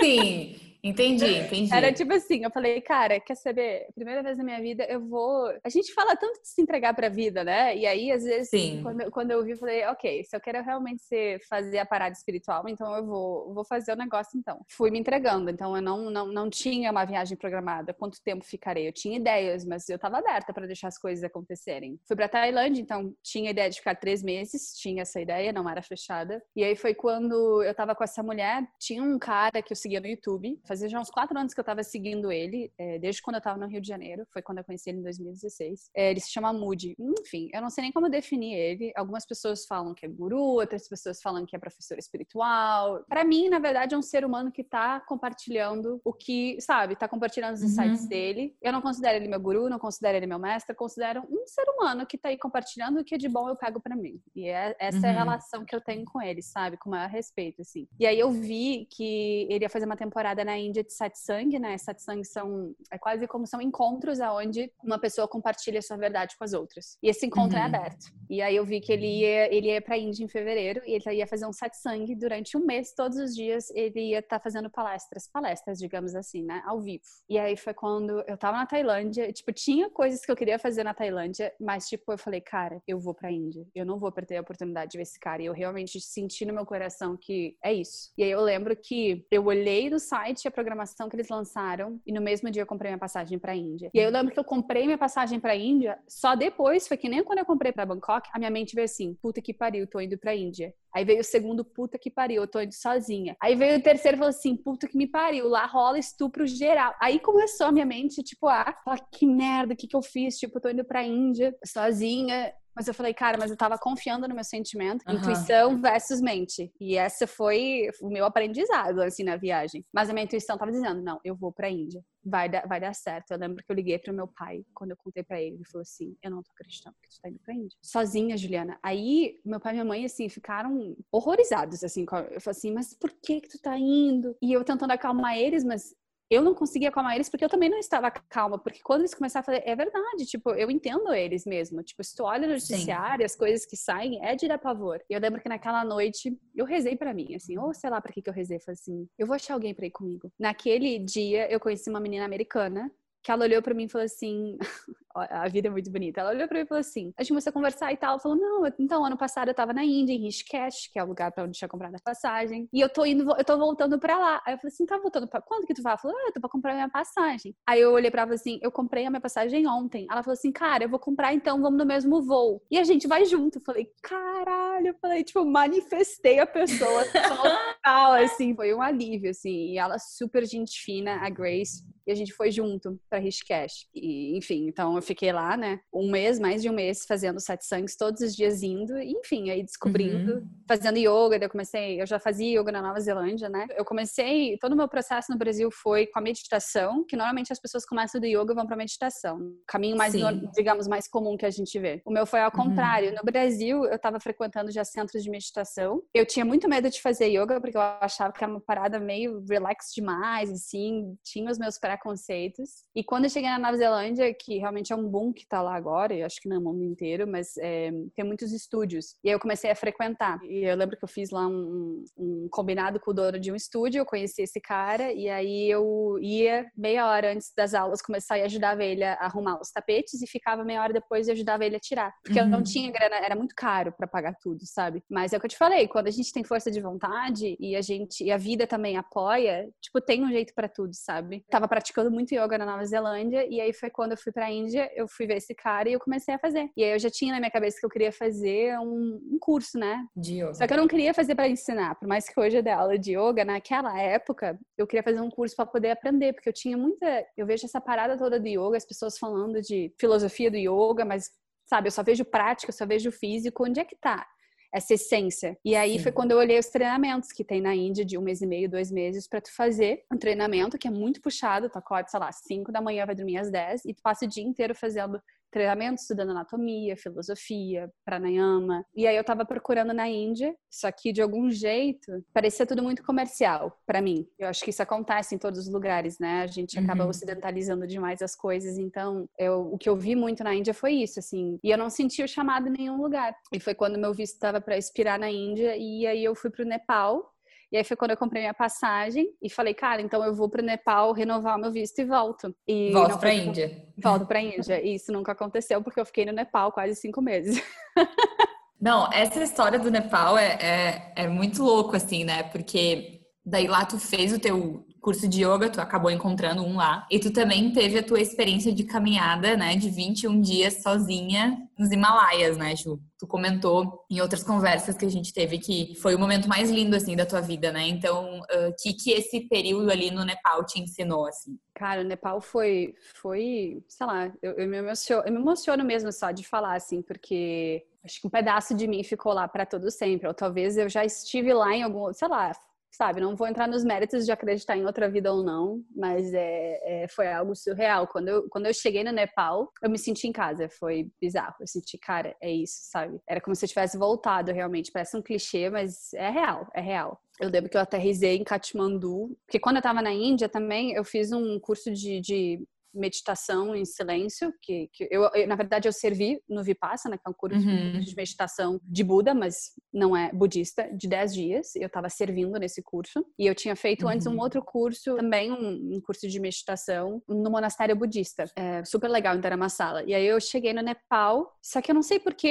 Sim, Entendi, entendi. Era tipo assim, eu falei, cara, quer saber? Primeira vez na minha vida eu vou. A gente fala tanto de se entregar pra vida, né? E aí, às vezes, Sim. Quando, quando eu vi, eu falei, ok, se eu quero realmente ser, fazer a parada espiritual, então eu vou, vou fazer o negócio então. Fui me entregando, então eu não, não, não tinha uma viagem programada. Quanto tempo ficarei? Eu tinha ideias, mas eu tava aberta para deixar as coisas acontecerem. Fui pra Tailândia, então tinha ideia de ficar três meses, tinha essa ideia, não era fechada. E aí foi quando eu tava com essa mulher, tinha um cara que eu seguia no YouTube, fazia já uns quatro anos que eu tava seguindo ele, é, desde quando eu tava no Rio de Janeiro, foi quando eu conheci ele em 2016. É, ele se chama Moody. Enfim, eu não sei nem como definir ele. Algumas pessoas falam que é guru, outras pessoas falam que é professor espiritual. Para mim, na verdade, é um ser humano que tá compartilhando o que, sabe, tá compartilhando os uhum. insights uhum. dele. Eu não considero ele meu guru, não considero ele meu mestre, considero um ser humano que tá aí compartilhando o que é de bom eu pego para mim. E é, essa uhum. é a uhum. relação que eu tenho com ele, sabe? Com o maior respeito, assim. E aí eu vi que ele ia fazer uma temporada na Índia de satsang, né? Satsang são é quase como são encontros aonde uma pessoa compartilha sua verdade com as outras. E esse encontro é uhum. é aberto. E aí eu vi que ele ia ele ia para Índia em fevereiro e ele ia fazer um satsang durante um mês, todos os dias ele ia estar tá fazendo palestras, palestras, digamos assim, né, ao vivo. E aí foi quando eu tava na Tailândia, tipo, tinha coisas que eu queria fazer na Tailândia, mas tipo, eu falei, cara, eu vou para Índia. Eu não vou perder a oportunidade de ver esse cara. E eu realmente senti no meu coração que é isso. E aí eu lembro que eu olhei no site a programação que eles lançaram e no mesmo dia eu comprei minha passagem para Índia. E aí eu lembro que eu comprei minha passagem para Índia, só depois foi que nem quando eu comprei para Bangkok, a minha mente veio assim: puta que pariu, tô indo para Índia. Aí veio o segundo, puta que pariu, eu tô indo sozinha. Aí veio o terceiro falou assim: puta que me pariu, lá rola estupro geral. Aí começou a minha mente, tipo, ah, que merda, o que que eu fiz? Tipo, tô indo pra Índia sozinha. Mas eu falei, cara, mas eu tava confiando no meu sentimento, uhum. intuição versus mente. E essa foi o meu aprendizado, assim, na viagem. Mas a minha intuição tava dizendo, não, eu vou pra Índia. Vai dar, vai dar certo. Eu lembro que eu liguei pro meu pai, quando eu contei pra ele. Ele falou assim, eu não tô acreditando que tu tá indo pra Índia. Sozinha, Juliana. Aí, meu pai e minha mãe, assim, ficaram horrorizados, assim. Eu falei assim, mas por que que tu tá indo? E eu tentando acalmar eles, mas eu não conseguia acalmar eles porque eu também não estava calma. Porque quando eles começaram a falar, é verdade, tipo, eu entendo eles mesmo. Tipo, se tu olha no noticiário, as coisas que saem, é de dar pavor. E eu lembro que naquela noite, eu rezei para mim, assim, ou sei lá pra que, que eu rezei. Falei assim, eu vou achar alguém pra ir comigo. Naquele dia, eu conheci uma menina americana que ela olhou para mim e falou assim: a vida é muito bonita. Ela olhou para mim e falou assim: a gente começou a conversar e tal. Falou: não, então, ano passado eu tava na Índia, em Rishikesh, que é o lugar para onde tinha comprado a passagem. E eu tô indo, eu tô voltando para lá. Aí eu falei assim: tá voltando pra quando que tu vai? Ela falou: ah, eu tô pra comprar minha passagem. Aí eu olhei pra ela e falei assim: eu comprei a minha passagem ontem. Ela falou assim: cara, eu vou comprar então, vamos no mesmo voo. E a gente vai junto. Eu falei: caralho. Eu falei: tipo, manifestei a pessoa total, assim. Foi um alívio, assim. E ela super gente fina, a Grace e a gente foi junto para Rishikesh. E, enfim, então eu fiquei lá, né, um mês, mais de um mês, fazendo satsangs, todos os dias indo, e, enfim, aí descobrindo, uhum. fazendo yoga. eu comecei, eu já fazia yoga na Nova Zelândia, né? Eu comecei, todo o meu processo no Brasil foi com a meditação, que normalmente as pessoas começam do yoga e vão para meditação. O caminho mais, digamos, mais comum que a gente vê. O meu foi ao uhum. contrário. Uhum. No Brasil, eu estava frequentando já centros de meditação. Eu tinha muito medo de fazer yoga, porque eu achava que era uma parada meio relax demais, assim, tinha os meus preconceitos. E quando eu cheguei na Nova Zelândia, que realmente é um boom que tá lá agora, eu acho que no mundo inteiro, mas é, tem muitos estúdios. E aí eu comecei a frequentar. E eu lembro que eu fiz lá um, um combinado com o dono de um estúdio, eu conheci esse cara, e aí eu ia meia hora antes das aulas começar e ajudava ele a arrumar os tapetes e ficava meia hora depois e ajudava ele a tirar. Porque uhum. eu não uhum. tinha grana, era muito caro para pagar tudo, sabe? Mas é o que eu te falei, quando a gente tem força de vontade e a gente e a vida também apoia, tipo, tem um jeito para tudo, sabe? Tava praticando muito yoga na Nova Zelândia e aí foi quando eu fui pra Índia, eu fui ver esse cara e eu comecei a fazer. E aí eu já tinha na minha cabeça que eu queria fazer um, um curso, né? De yoga. Só que eu não queria fazer para ensinar, por mais que hoje eu dê aula de yoga, naquela época eu queria fazer um curso para poder aprender, porque eu tinha muita, eu vejo essa parada toda de yoga, as pessoas falando de filosofia do yoga, mas sabe, eu só vejo prática, eu só vejo físico, onde é que tá? Essa essência. E aí Sim. foi quando eu olhei os treinamentos que tem na Índia de um mês e meio, dois meses, para tu fazer um treinamento que é muito puxado, tu acorda, sei lá, 5 da manhã, vai dormir às 10 e tu passa o dia inteiro fazendo treinamento estudando anatomia, filosofia, pranayama. E aí eu tava procurando na Índia, só que de algum jeito parecia tudo muito comercial para mim. Eu acho que isso acontece em todos os lugares, né? A gente acaba uhum. ocidentalizando demais as coisas. Então, eu, o que eu vi muito na Índia foi isso, assim. E eu não senti o chamado em nenhum lugar. E foi quando meu visto estava para expirar na Índia e aí eu fui pro Nepal e aí foi quando eu comprei minha passagem e falei, cara, então eu vou pro Nepal renovar o meu visto e volto. E volto pra Índia. Volto pra Índia. E isso nunca aconteceu porque eu fiquei no Nepal quase cinco meses. Não, essa história do Nepal é, é, é muito louco, assim, né? Porque daí lá tu fez o teu curso de yoga, tu acabou encontrando um lá. E tu também teve a tua experiência de caminhada, né, de 21 dias sozinha nos Himalaias, né, Ju? Tu comentou em outras conversas que a gente teve que foi o momento mais lindo, assim, da tua vida, né? Então, o uh, que que esse período ali no Nepal te ensinou, assim? Cara, o Nepal foi, foi, sei lá, eu, eu, me emociono, eu me emociono mesmo só de falar, assim, porque acho que um pedaço de mim ficou lá para todo sempre. Ou talvez eu já estive lá em algum, sei lá, sabe? Não vou entrar nos méritos de acreditar em outra vida ou não, mas é, é, foi algo surreal. Quando eu, quando eu cheguei no Nepal, eu me senti em casa, foi bizarro. Eu senti, cara, é isso, sabe? Era como se eu tivesse voltado realmente. Parece um clichê, mas é real, é real. Eu lembro que eu aterrisei em Katmandu, porque quando eu tava na Índia também, eu fiz um curso de, de meditação em silêncio, que, que eu, eu, na verdade eu servi no Vipassana, que é um curso uhum. de meditação de Buda, mas não é budista, de 10 dias. Eu estava servindo nesse curso. E eu tinha feito uhum. antes um uhum. outro curso, também um, um, curso de meditação no monastério budista. É, super legal em Dharamsala. E aí eu cheguei no Nepal, só que eu não sei porque,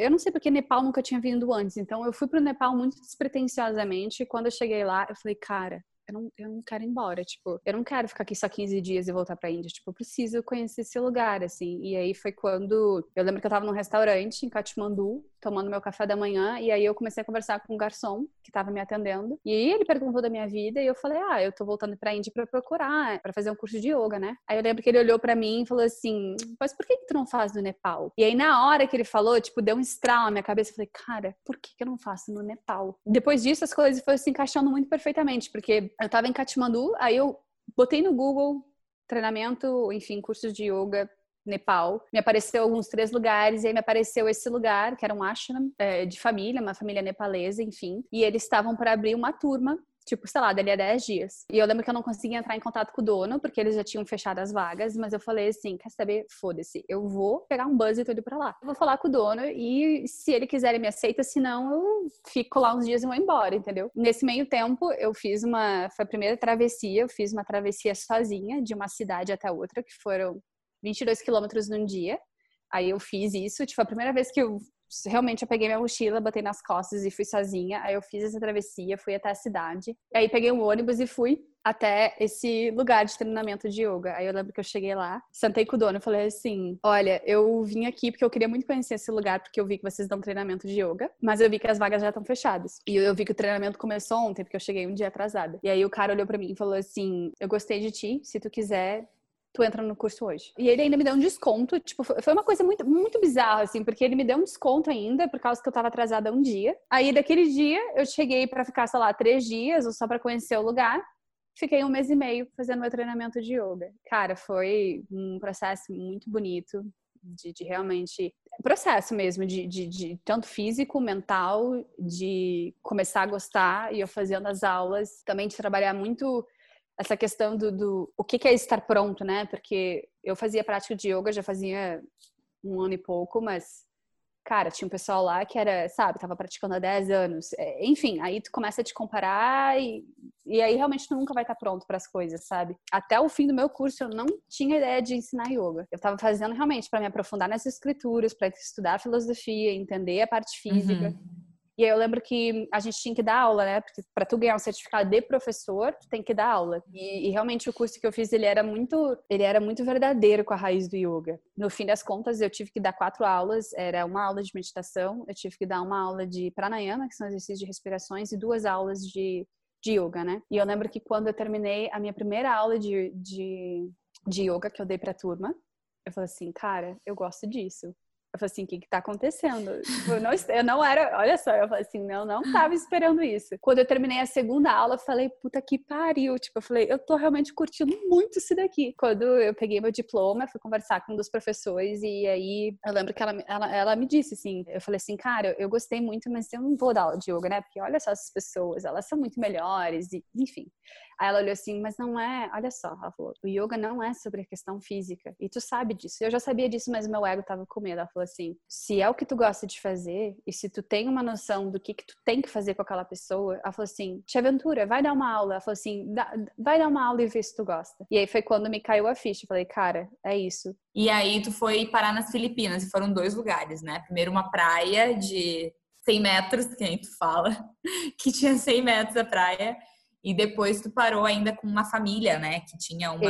eu não sei porque Nepal nunca tinha vindo antes. Então eu fui pro Nepal muito despretensiosamente. E quando eu cheguei lá, eu falei, cara, eu não, eu não quero ir embora, tipo, eu não quero ficar aqui só 15 dias e voltar pra Índia, tipo, eu preciso conhecer esse lugar, assim. E aí foi quando, eu lembro que eu tava num restaurante em Katmandu, tomando meu café da manhã, e aí eu comecei a conversar com um garçom que tava me atendendo, e ele perguntou da minha vida, e eu falei, ah, eu tô voltando pra Índia pra procurar, para fazer um curso de yoga, né? Aí eu lembro que ele olhou para mim e falou assim, mas por que, que tu não faz no Nepal? E aí na hora que ele falou, tipo, deu um estralo na minha cabeça, eu falei, cara, por que, que eu não faço no Nepal? Depois disso, as coisas foram se encaixando muito perfeitamente, porque eu tava em Katmandu, aí eu botei no Google treinamento, enfim, cursos de yoga Nepal. Me apareceu alguns três lugares, e aí me apareceu esse lugar, que era um ashram é, de família, uma família nepalesa, enfim. E eles estavam para abrir uma turma tipo, sei lá, dali a 10 dias. E eu lembro que eu não conseguia entrar em contato com o dono, porque eles já tinham fechado as vagas, mas eu falei assim, quer saber? Foda-se, eu vou pegar um buzz e tô indo pra lá. Eu vou falar com o dono e se ele quiser ele me aceita, senão eu fico lá uns dias e vou embora, entendeu? Nesse meio tempo, eu fiz uma, foi a primeira travessia, eu fiz uma travessia sozinha, de uma cidade até outra, que foram 22 quilômetros num dia. Aí eu fiz isso, tipo, a primeira vez que eu realmente eu peguei minha mochila, botei nas costas e fui sozinha. Aí eu fiz essa travessia, fui até a cidade. Aí peguei um ônibus e fui até esse lugar de treinamento de yoga. Aí eu lembro que eu cheguei lá, sentei com o dono e falei assim: Olha, eu vim aqui porque eu queria muito conhecer esse lugar, porque eu vi que vocês dão treinamento de yoga, mas eu vi que as vagas já estão fechadas. E eu vi que o treinamento começou ontem, porque eu cheguei um dia atrasada. E aí o cara olhou para mim e falou assim: Eu gostei de ti, se tu quiser, tu entra no curso hoje. E ele ainda me deu um desconto, tipo, foi uma coisa muito, muito bizarra, assim, porque ele me deu um desconto ainda, por causa que eu tava atrasada um dia. Aí, daquele dia, eu cheguei para ficar, sei lá, três dias, ou só para conhecer o lugar. Fiquei um mês e meio fazendo meu treinamento de yoga. Cara, foi um processo muito bonito, de, de realmente processo mesmo de, de, de, tanto físico, mental, de começar a gostar e eu fazendo as aulas, também de trabalhar muito essa questão do, do o que, é estar pronto, né? Porque eu fazia prática de yoga já fazia um ano e pouco, mas cara, tinha um pessoal lá que era, sabe, tava praticando há 10 anos. É, enfim, aí tu começa a te comparar e, e aí realmente tu nunca vai estar pronto para as coisas, sabe? Até o fim do meu curso eu não tinha ideia de ensinar yoga. Eu tava fazendo realmente para me aprofundar nas escrituras, para estudar filosofia, entender a parte física. Uhum. E aí eu lembro que a gente tinha que dar aula, né? Porque para tu ganhar um certificado de professor, tu tem que dar aula. E, e, realmente o curso que eu fiz, ele era muito, ele era muito verdadeiro com a raiz do yoga. No fim das contas, eu tive que dar quatro aulas. Era uma aula de meditação, eu tive que dar uma aula de pranayama, que são exercícios de respirações, e duas aulas de, de yoga, né? E eu lembro que quando eu terminei a minha primeira aula de, de, de yoga que eu dei pra turma, eu falei assim, cara, eu gosto disso Eu falei assim, o que que tá acontecendo? Tipo, eu, não, eu não era, olha só, eu falei assim, não, não tava esperando isso. Quando eu terminei a segunda aula, eu falei, puta que pariu. Tipo, eu falei, eu tô realmente curtindo muito isso daqui. Quando eu peguei meu diploma, fui conversar com um dos professores e aí eu lembro que ela, ela, ela me disse assim, eu falei assim, cara, eu gostei muito, mas eu não vou dar aula de yoga, né? Porque olha só essas pessoas, elas são muito melhores e, enfim. Aí ela olhou assim, mas não é, olha só, ela falou, o yoga não é sobre a questão física. E tu sabe disso. Eu já sabia disso, mas meu ego tava com medo. Ela falou assim, se é o que tu gosta de fazer e se tu tem uma noção do que que tu tem que fazer com aquela pessoa, ela falou assim, te aventura, vai dar uma aula. Ela falou assim, vai dar uma aula e vê se tu gosta. E aí foi quando me caiu a ficha. Eu falei, cara, é isso. E aí tu foi parar nas Filipinas e foram dois lugares, né? Primeiro uma praia de 100 metros, que a gente fala, que tinha 100 metros a praia. E depois tu parou ainda com uma família, né? Que tinha uma,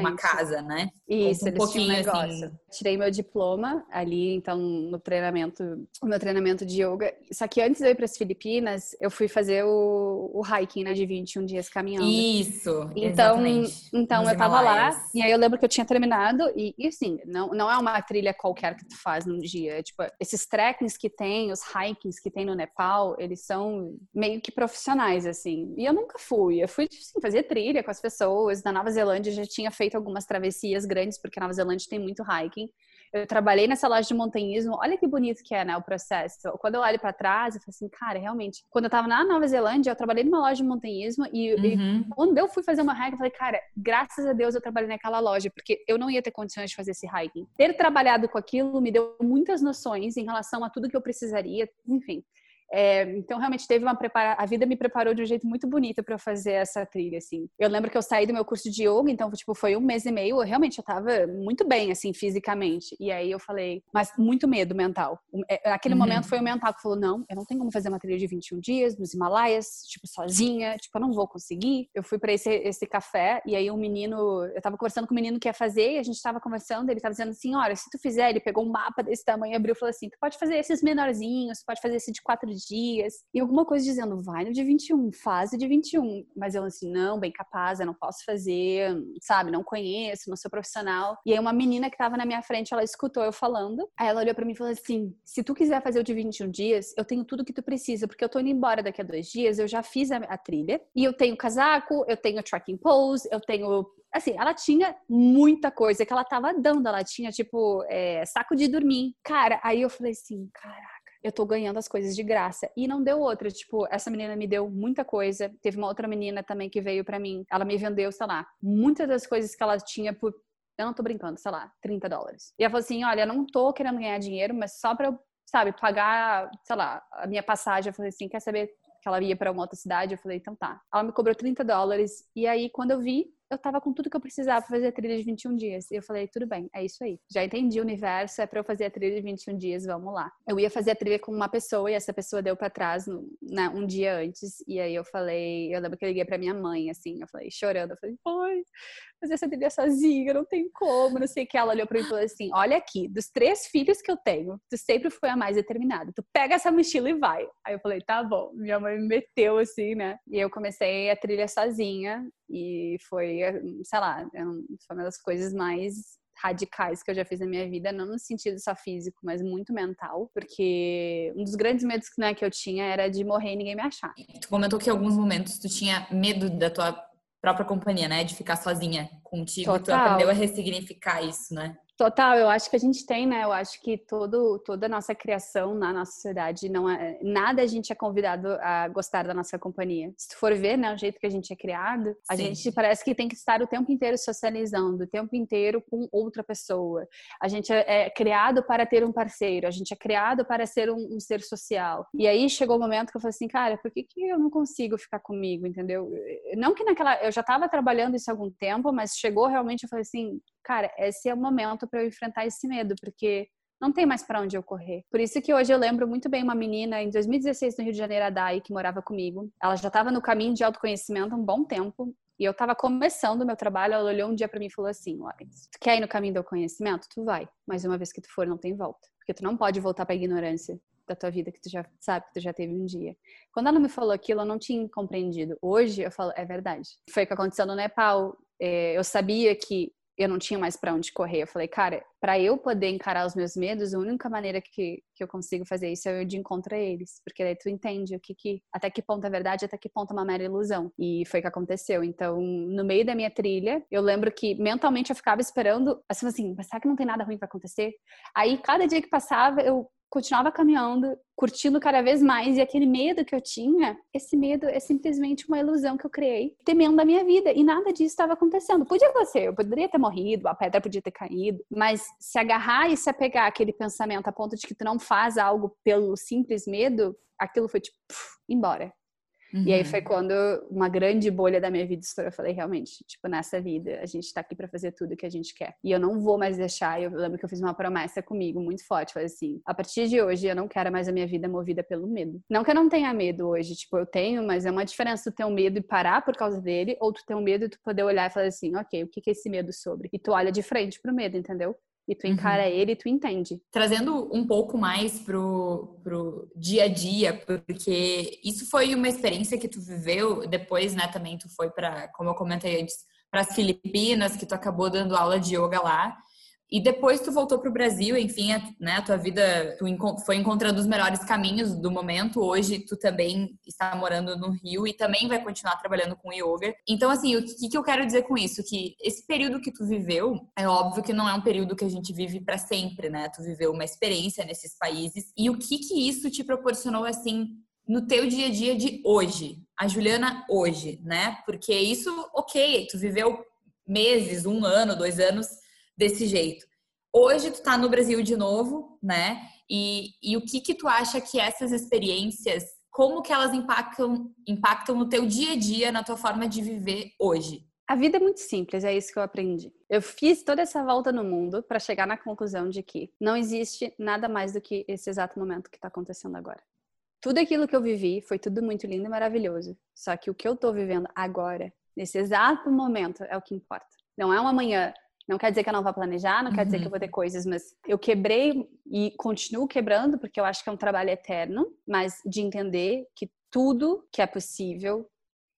uma casa, né? Isso, um eles pouquinho tinham um negócio. Assim. Tirei meu diploma ali, então, no treinamento, no meu treinamento de yoga. Só que antes de eu ir para as Filipinas, eu fui fazer o, o hiking, né? De 21 dias caminhando. Isso, então, exatamente. Então, Nos eu tava Himalaias. lá, e aí eu lembro que eu tinha terminado, e, e assim, não, não é uma trilha qualquer que tu faz num dia. É, tipo, esses trekkings que tem, os hikings que tem no Nepal, eles são meio que profissionais, assim. E eu nunca fui. Eu fui, assim, fazer trilha com as pessoas. Na Nova Zelândia já tinha feito algumas travessias grandes, porque a Nova Zelândia tem muito hiking. Eu trabalhei nessa loja de montanhismo. Olha que bonito que é, né, o processo. Quando eu olho para trás, eu falo assim, cara, realmente. Quando eu tava na Nova Zelândia, eu trabalhei numa loja de montanhismo e, uhum. e quando eu fui fazer uma hiking, eu falei, cara, graças a Deus eu trabalhei naquela loja, porque eu não ia ter condições de fazer esse hiking. Ter trabalhado com aquilo me deu muitas noções em relação a tudo que eu precisaria, enfim. É, então, realmente teve uma prepara... A vida me preparou de um jeito muito bonito para fazer essa trilha, assim. Eu lembro que eu saí do meu curso de yoga, então, tipo, foi um mês e meio. Eu realmente eu tava muito bem, assim, fisicamente. E aí eu falei, mas muito medo mental. É, naquele uhum. momento foi o mental que falou: não, eu não tenho como fazer uma trilha de 21 dias nos Himalaias, tipo, sozinha, tipo, eu não vou conseguir. Eu fui para esse, esse café e aí um menino, eu tava conversando com o menino que ia fazer e a gente tava conversando. Ele tava dizendo assim: olha, se tu fizer, ele pegou um mapa desse tamanho, abriu e falou assim: tu pode fazer esses menorzinhos, pode fazer esse de quatro dias. E alguma coisa dizendo, vai no de 21, fase de 21. Mas eu assim, não, bem capaz, eu não posso fazer, sabe? Não conheço, não sou profissional. E aí uma menina que tava na minha frente, ela escutou eu falando. Aí ela olhou para mim e falou assim: se tu quiser fazer o de 21 dias, eu tenho tudo que tu precisa, porque eu tô indo embora daqui a dois dias, eu já fiz a, a trilha. E eu tenho casaco, eu tenho tracking pose, eu tenho assim, ela tinha muita coisa que ela tava dando. Ela tinha, tipo, é, saco de dormir. Cara, aí eu falei assim, caraca eu tô ganhando as coisas de graça. E não deu outra, tipo, essa menina me deu muita coisa. Teve uma outra menina também que veio para mim, ela me vendeu, sei lá, muitas das coisas que ela tinha por eu não tô brincando, sei lá, 30 dólares. E ela falou assim: olha, eu não tô querendo ganhar dinheiro, mas só pra eu, sabe, pagar, sei lá, a minha passagem. Eu falei assim: quer saber que ela ia para uma outra cidade? Eu falei: então tá. Ela me cobrou 30 dólares. E aí, quando eu vi, eu tava com tudo que eu precisava pra fazer a trilha de 21 dias. E eu falei, tudo bem, é isso aí. Já entendi o universo, é pra eu fazer a trilha de 21 dias, vamos lá. Eu ia fazer a trilha com uma pessoa e essa pessoa deu para trás no, né, um dia antes. E aí eu falei, eu lembro que eu liguei pra minha mãe, assim, eu falei, chorando, eu falei, pai, fazer essa trilha sozinha, não tem como, não sei o que. Ela olhou pra mim e falou assim: olha aqui, dos três filhos que eu tenho, tu sempre foi a mais determinada. Tu pega essa mochila e vai. Aí eu falei, tá bom. Minha mãe me meteu assim, né? E eu comecei a trilha sozinha. E foi, sei lá, é foi uma das coisas mais radicais que eu já fiz na minha vida, não no sentido só físico, mas muito mental, porque um dos grandes medos né, que eu tinha era de morrer e ninguém me achar. Tu comentou que em alguns momentos tu tinha medo da tua própria companhia, né, de ficar sozinha contigo, Total. tu aprendeu a ressignificar isso, né? Total, eu acho que a gente tem, né? Eu acho que todo, toda a nossa criação na nossa sociedade não é nada a gente é convidado a gostar da nossa companhia. Se tu for ver, né, o jeito que a gente é criado, a Sim. gente parece que tem que estar o tempo inteiro socializando, o tempo inteiro com outra pessoa. A gente é, é criado para ter um parceiro, a gente é criado para ser um, um, ser social. E aí chegou o momento que eu falei assim, cara, por que, que eu não consigo ficar comigo, entendeu? Não que naquela, eu já estava trabalhando isso há algum tempo, mas chegou realmente, eu falei assim, cara, esse é o momento para eu enfrentar esse medo, porque não tem mais para onde eu correr. Por isso que hoje eu lembro muito bem uma menina em 2016 no Rio de Janeiro, a Dai, que morava comigo. Ela já estava no caminho de autoconhecimento há um bom tempo. E eu estava começando o meu trabalho, ela olhou um dia para mim e falou assim: Lawrence, tu quer ir no caminho do autoconhecimento? Tu vai. Mas uma vez que tu for, não tem volta. Porque tu não pode voltar para a ignorância da tua vida que tu já sabe que tu já teve um dia. Quando ela me falou aquilo, eu não tinha compreendido. Hoje eu falo, é verdade. Foi o que aconteceu no Nepal. É, eu sabia que eu não tinha mais para onde correr. Eu falei, cara, para eu poder encarar os meus medos, a única maneira que, que eu consigo fazer isso é eu de encontrar eles, porque daí tu entende o que, que até que ponto é verdade, até que ponto é uma mera ilusão. E foi o que aconteceu. Então, no meio da minha trilha, eu lembro que mentalmente eu ficava esperando, assim, assim, mas será que não tem nada ruim para acontecer? Aí, cada dia que passava, eu continuava caminhando, curtindo cada vez mais e aquele medo que eu tinha, esse medo é simplesmente uma ilusão que eu criei, temendo a minha vida e nada disso estava acontecendo. Podia acontecer, eu poderia ter morrido, a pedra podia ter caído, mas se agarrar e se apegar àquele pensamento a ponto de que tu não faz algo pelo simples medo, aquilo foi tipo, puf, embora. Uhum. E aí foi uhum. quando uma grande bolha da minha vida estourou. Eu falei, realmente, tipo, nessa vida, a gente tá aqui para fazer tudo que a gente quer. E eu não vou mais deixar. Eu lembro que eu fiz uma promessa comigo muito forte. Falei assim: a partir de hoje, eu não quero mais a minha vida movida pelo medo. Não que eu não tenha medo hoje, tipo, eu tenho, mas é uma diferença tu ter um medo e parar por causa dele, ou tu ter um medo e tu poder olhar e falar assim: ok, o que é esse medo sobre? E tu olha de frente pro medo, entendeu? E tu encara uhum. ele e tu entende. Trazendo um pouco mais pro, pro dia a dia, porque isso foi uma experiência que tu viveu, depois, né, também tu foi para, como eu comentei antes, para as Filipinas, que tu acabou dando aula de yoga lá. E depois tu voltou para o Brasil, enfim, a, né, a tua vida tu foi encontrando os melhores caminhos do momento. Hoje tu também está morando no Rio e também vai continuar trabalhando com yoga. Então, assim, o que, que eu quero dizer com isso? Que esse período que tu viveu, é óbvio que não é um período que a gente vive para sempre, né? Tu viveu uma experiência nesses países. E o que que isso te proporcionou, assim, no teu dia a dia de hoje? A Juliana hoje, né? Porque isso, ok, tu viveu meses, um ano, dois anos desse jeito. Hoje tu tá no Brasil de novo, né? E, e o que que tu acha que essas experiências, como que elas impactam, impactam no teu dia a dia, na tua forma de viver hoje? A vida é muito simples, é isso que eu aprendi. Eu fiz toda essa volta no mundo para chegar na conclusão de que não existe nada mais do que esse exato momento que está acontecendo agora. Tudo aquilo que eu vivi foi tudo muito lindo e maravilhoso. Só que o que eu estou vivendo agora, nesse exato momento, é o que importa. Não é um amanhã, não quer dizer que eu não vou planejar, não uhum. quer dizer que eu vou ter uhum. coisas, mas eu quebrei e continuo quebrando, porque eu acho que é um trabalho eterno, mas de entender que tudo que é possível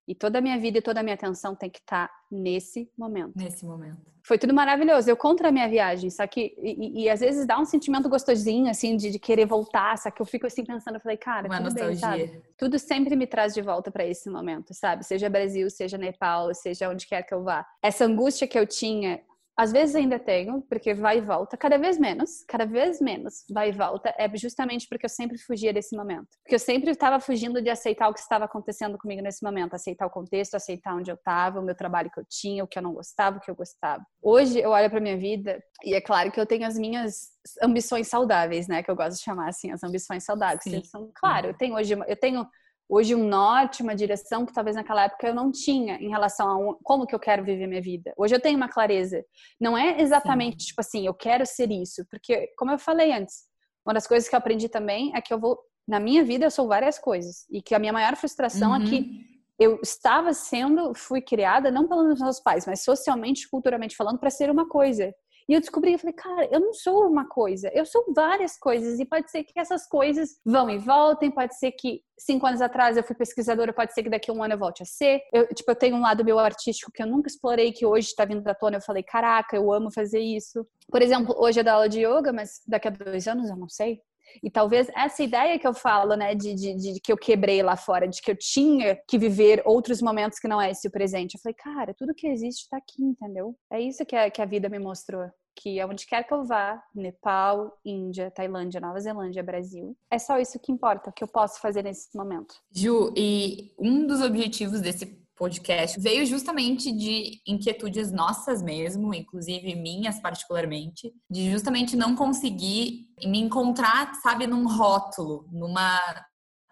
e toda a minha vida e toda a minha atenção tem que estar tá nesse momento. Nesse momento. Foi tudo maravilhoso. Eu contra a minha viagem, só que e, e, às vezes dá um sentimento gostosinho assim de, de, querer voltar, só que eu fico assim pensando, eu falei, cara, Uma tudo nostalgia. bem, sabe? Tudo sempre me traz de volta para esse momento, sabe? Seja Brasil, seja Nepal, seja onde quer que eu vá. Essa angústia que eu tinha às vezes ainda tenho, porque vai e volta, cada vez menos, cada vez menos vai e volta, é justamente porque eu sempre fugia desse momento. Porque eu sempre estava fugindo de aceitar o que estava acontecendo comigo nesse momento, aceitar o contexto, aceitar onde eu estava, o meu trabalho que eu tinha, o que eu não gostava, o que eu gostava. Hoje eu olho para minha vida e é claro que eu tenho as minhas ambições saudáveis, né, que eu gosto de chamar assim, as ambições saudáveis. Sim. São, claro, eu tenho hoje, eu tenho hoje um norte, uma direção que talvez naquela época eu não tinha em relação a um, como que eu quero viver minha vida. Hoje eu tenho uma clareza. Não é exatamente Sim. tipo assim, eu quero ser isso, porque como eu falei antes, uma das coisas que eu aprendi também é que eu vou na minha vida eu sou várias coisas e que a minha maior frustração uhum. é que uhum. eu estava sendo, fui criada não pelos meus pais, mas socialmente, culturalmente falando, para ser uma coisa. E eu descobri, eu falei, cara, eu não sou uma coisa, eu sou várias coisas. E pode ser que essas coisas vão e voltem, pode ser que cinco anos atrás eu fui pesquisadora, pode ser que daqui a um ano eu volte a ser. Eu, tipo, eu tenho um lado meu artístico que eu nunca explorei, que hoje está vindo da tona. Eu falei, caraca, eu amo fazer isso. Por exemplo, hoje eu dou aula de yoga, mas daqui a dois anos eu não sei. E talvez essa ideia que eu falo, né, de, de, de, que eu quebrei lá fora, de que eu tinha que viver outros momentos que não é esse o presente. Eu falei, cara, tudo que existe está aqui, entendeu? É isso que a, que a vida me mostrou. Que aonde quer que eu vá, Nepal, Índia, Tailândia, Nova Zelândia, Brasil, é só isso que importa, o que eu posso fazer nesse momento. Ju, e um dos objetivos desse podcast veio justamente de inquietudes nossas mesmo, inclusive minhas particularmente, de justamente não conseguir me encontrar, sabe, num rótulo, numa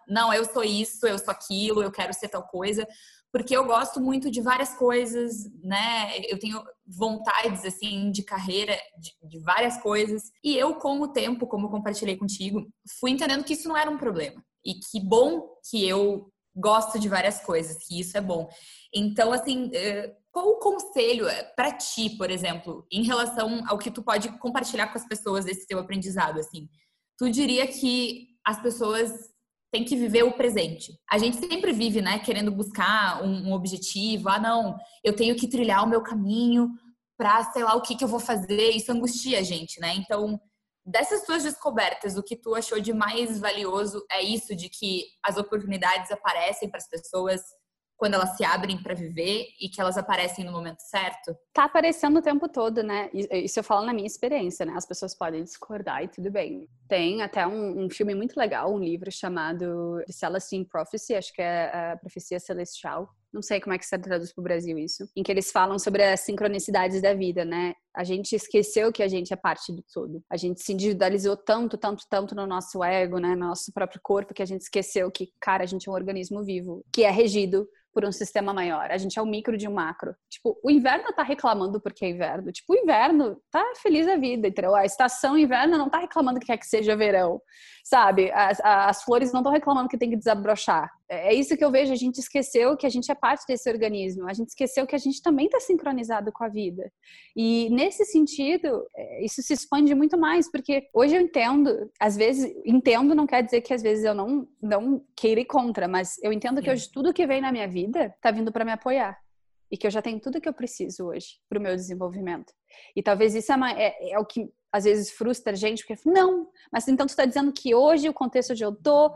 não, eu sou isso, eu sou aquilo, eu quero ser tal coisa, porque eu gosto muito de várias coisas, né? Eu tenho vontades assim de carreira de, de, várias coisas e eu com o tempo, como compartilhei contigo, fui entendendo que isso não era um problema e que bom que eu gosto de várias coisas, que isso é bom. Então, assim, eh, qual o conselho eh, para ti, por exemplo, em relação ao que tu pode compartilhar com as pessoas desse teu aprendizado, assim? Tu diria que as pessoas têm que viver o presente. A gente sempre vive, né, querendo buscar um, objetivo. Ah, não, eu tenho que trilhar o meu caminho pra sei lá o que que eu vou fazer, isso angustia a gente, né? Então, dessas tuas descobertas, o que tu achou de mais valioso é isso de que as oportunidades aparecem para as pessoas quando elas se abrem para viver e que elas aparecem no momento certo? Tá aparecendo o tempo todo, né? Isso eu falo na minha experiência, né? As pessoas podem discordar e tudo bem. Tem até um, um filme muito legal, um livro chamado The Celestine Prophecy, acho que é a Profecia Celestial. Não sei como é que se traduz para o Brasil isso. Em que eles falam sobre as sincronicidades da vida, né? A gente esqueceu que a gente é parte do todo. A gente se individualizou tanto, tanto, tanto no nosso ego, né? No nosso próprio corpo, que a gente esqueceu que, cara, a gente é um organismo vivo, que é regido por um sistema maior. A gente é o micro de um macro. Tipo, o inverno tá reclamando porque é inverno. Tipo, o inverno tá feliz a vida, entendeu? A estação inverno não tá reclamando que quer que seja verão, sabe? As, as flores não estão reclamando que tem que desabrochar. É, é isso que eu vejo. A gente esqueceu que a gente é parte desse organismo. A gente esqueceu que a gente também tá sincronizado com a vida. E nesse sentido, é, isso se expande muito mais, porque hoje eu entendo, às vezes, entendo não quer dizer que às vezes eu não, não queira ir contra, mas eu entendo que hoje tudo que vem na minha vida vida tá vindo para me apoiar e que eu já tenho tudo que eu preciso hoje para o meu desenvolvimento. E talvez isso é, uma, é, é, o que às vezes frustra a gente, porque não, mas então tu está dizendo que hoje o contexto onde eu tô,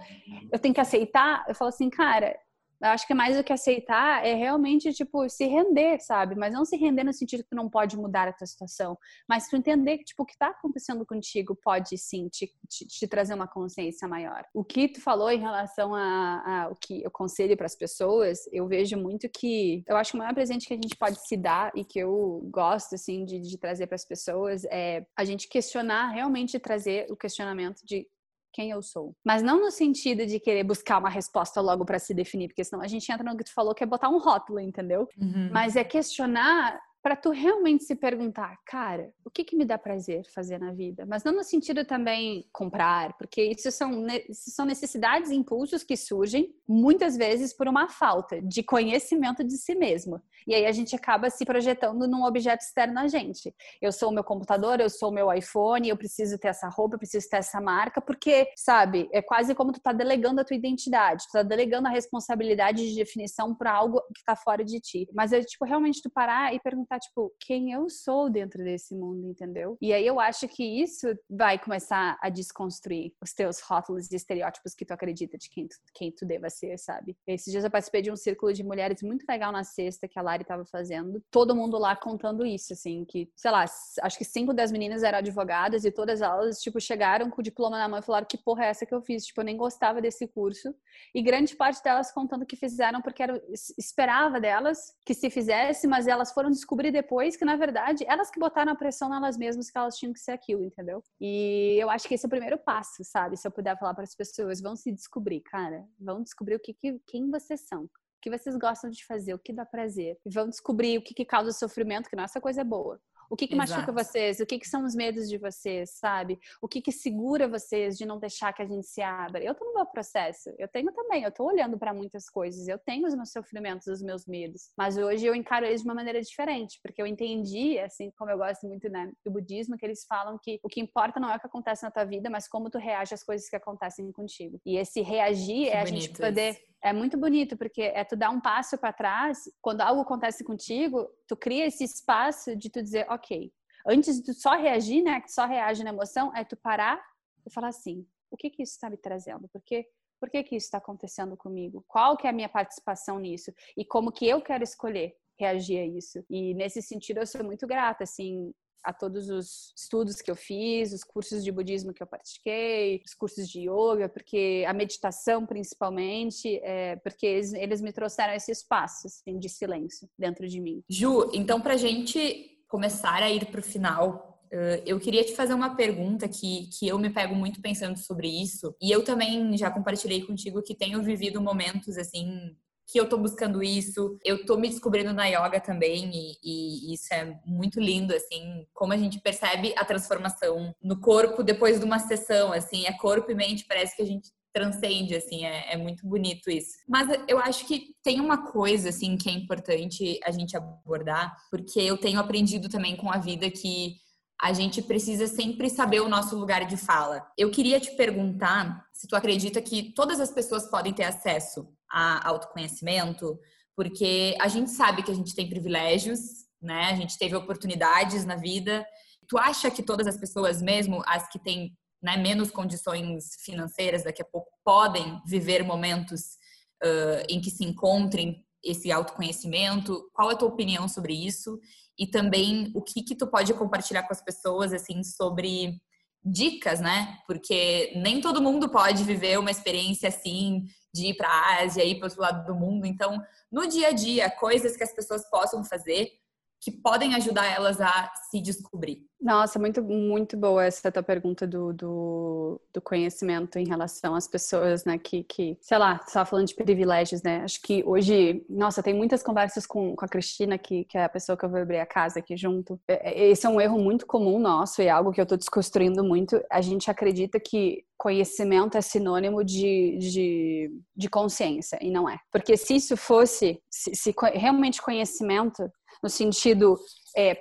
eu tenho que aceitar. Eu falo assim, cara, eu acho que mais do que aceitar é realmente, tipo, se render, sabe? Mas não se render no sentido que tu não pode mudar a tua situação, mas tu entender que, tipo, o que tá acontecendo contigo pode sim te, te, te trazer uma consciência maior. O que tu falou em relação a, a o que eu conselho para as pessoas, eu vejo muito que eu acho que o maior presente que a gente pode se dar e que eu gosto, assim, de, de trazer para as pessoas é a gente questionar, realmente trazer o questionamento de quem eu sou. Mas não no sentido de querer buscar uma resposta logo para se definir, porque senão a gente entra no que tu falou, que é botar um rótulo, entendeu? Uhum. Mas é questionar para tu realmente se perguntar, cara, o que que me dá prazer fazer na vida? Mas não no sentido também comprar, porque isso são, isso são necessidades e impulsos que surgem muitas vezes por uma falta de conhecimento de si mesmo. E aí a gente acaba se projetando num objeto externo a gente. Eu sou o meu computador, eu sou o meu iPhone, eu preciso ter essa roupa, eu preciso ter essa marca, porque, sabe, é quase como tu tá delegando a tua identidade, tu tá delegando a responsabilidade de definição para algo que tá fora de ti. Mas é tipo realmente tu parar e perguntar tipo, quem eu sou dentro desse mundo, entendeu? E aí eu acho que isso vai começar a desconstruir os teus rótulos e estereótipos que tu acredita de quem tu, quem tu deva ser, sabe? Esses dias eu participei de um círculo de mulheres muito legal na sexta que a Lari tava fazendo. Todo mundo lá contando isso, assim, que, sei lá, acho que cinco das meninas eram advogadas e todas elas, tipo, chegaram com o diploma na mão e falaram que porra é essa que eu fiz? Tipo, eu nem gostava desse curso. E grande parte delas contando que fizeram porque era, esperava delas que se fizesse, mas elas foram descobrir depois que, na verdade, elas que botaram a pressão nelas mesmas que elas tinham que ser aquilo, entendeu? E eu acho que esse é o primeiro passo, sabe? Se eu puder falar para as pessoas, vão se descobrir, cara, vão descobrir o que, que quem vocês são que vocês gostam de fazer, o que dá prazer. E vão descobrir o que, que causa sofrimento, que nossa coisa é boa. O que, que machuca vocês? O que, que são os medos de vocês, sabe? O que, que segura vocês de não deixar que a gente se abra? Eu tô no meu processo. Eu tenho também. Eu tô olhando para muitas coisas. Eu tenho os meus sofrimentos, os meus medos. Mas hoje eu encaro eles de uma maneira diferente, porque eu entendi, assim como eu gosto muito né, do budismo, que eles falam que o que importa não é o que acontece na tua vida, mas como tu reage às coisas que acontecem contigo. E esse reagir que é a gente poder. Isso é muito bonito, porque é tu dar um passo para trás, quando algo acontece contigo, tu cria esse espaço de tu dizer, ok, antes de tu só reagir, né, que só reage na emoção, é tu parar e falar assim, o que que isso está me trazendo? Porque por que que isso está acontecendo comigo? Qual que é a minha participação nisso? E como que eu quero escolher reagir a isso? E nesse sentido eu sou muito grata, assim, a todos os estudos que eu fiz, os cursos de budismo que eu pratiquei, os cursos de yoga, porque a meditação principalmente, é, porque eles, eles me trouxeram esse espaço assim, de silêncio dentro de mim. Ju, então para gente começar a ir para o final, eu queria te fazer uma pergunta que, que eu me pego muito pensando sobre isso. E eu também já compartilhei contigo que tenho vivido momentos assim que eu tô buscando isso. Eu tô me descobrindo na yoga também e, e, isso é muito lindo, assim, como a gente percebe a transformação no corpo depois de uma sessão, assim, é corpo e mente, parece que a gente transcende, assim, é, é, muito bonito isso. Mas eu acho que tem uma coisa, assim, que é importante a gente abordar, porque eu tenho aprendido também com a vida que a gente precisa sempre saber o nosso lugar de fala. Eu queria te perguntar se tu acredita que todas as pessoas podem ter acesso a autoconhecimento, porque a gente sabe que a gente tem privilégios né? A gente teve oportunidades na vida. Tu acha que todas as pessoas, mesmo as que têm né, menos condições financeiras, daqui a pouco podem viver momentos uh, em que se encontrem esse autoconhecimento? Qual é a tua opinião sobre isso? E também o que que tu pode compartilhar com as pessoas assim sobre dicas, né? Porque nem todo mundo pode viver uma experiência assim de ir para a Ásia, ir para outro lado do mundo. Então, no dia a dia, coisas que as pessoas possam fazer que podem ajudar elas a se descobrir. Nossa, muito, muito boa essa tua pergunta do, do, do, conhecimento em relação às pessoas, né, que, que sei lá, estava falando de privilégios, né, acho que hoje, nossa, tem muitas conversas com, com a Cristina, que, que é a pessoa que eu vou abrir a casa aqui junto. É, é, esse é um erro muito comum nosso e algo que eu estou desconstruindo muito. A gente acredita que conhecimento é sinônimo de, de, de consciência, e não é. Porque se isso fosse, se, se realmente conhecimento no sentido, é,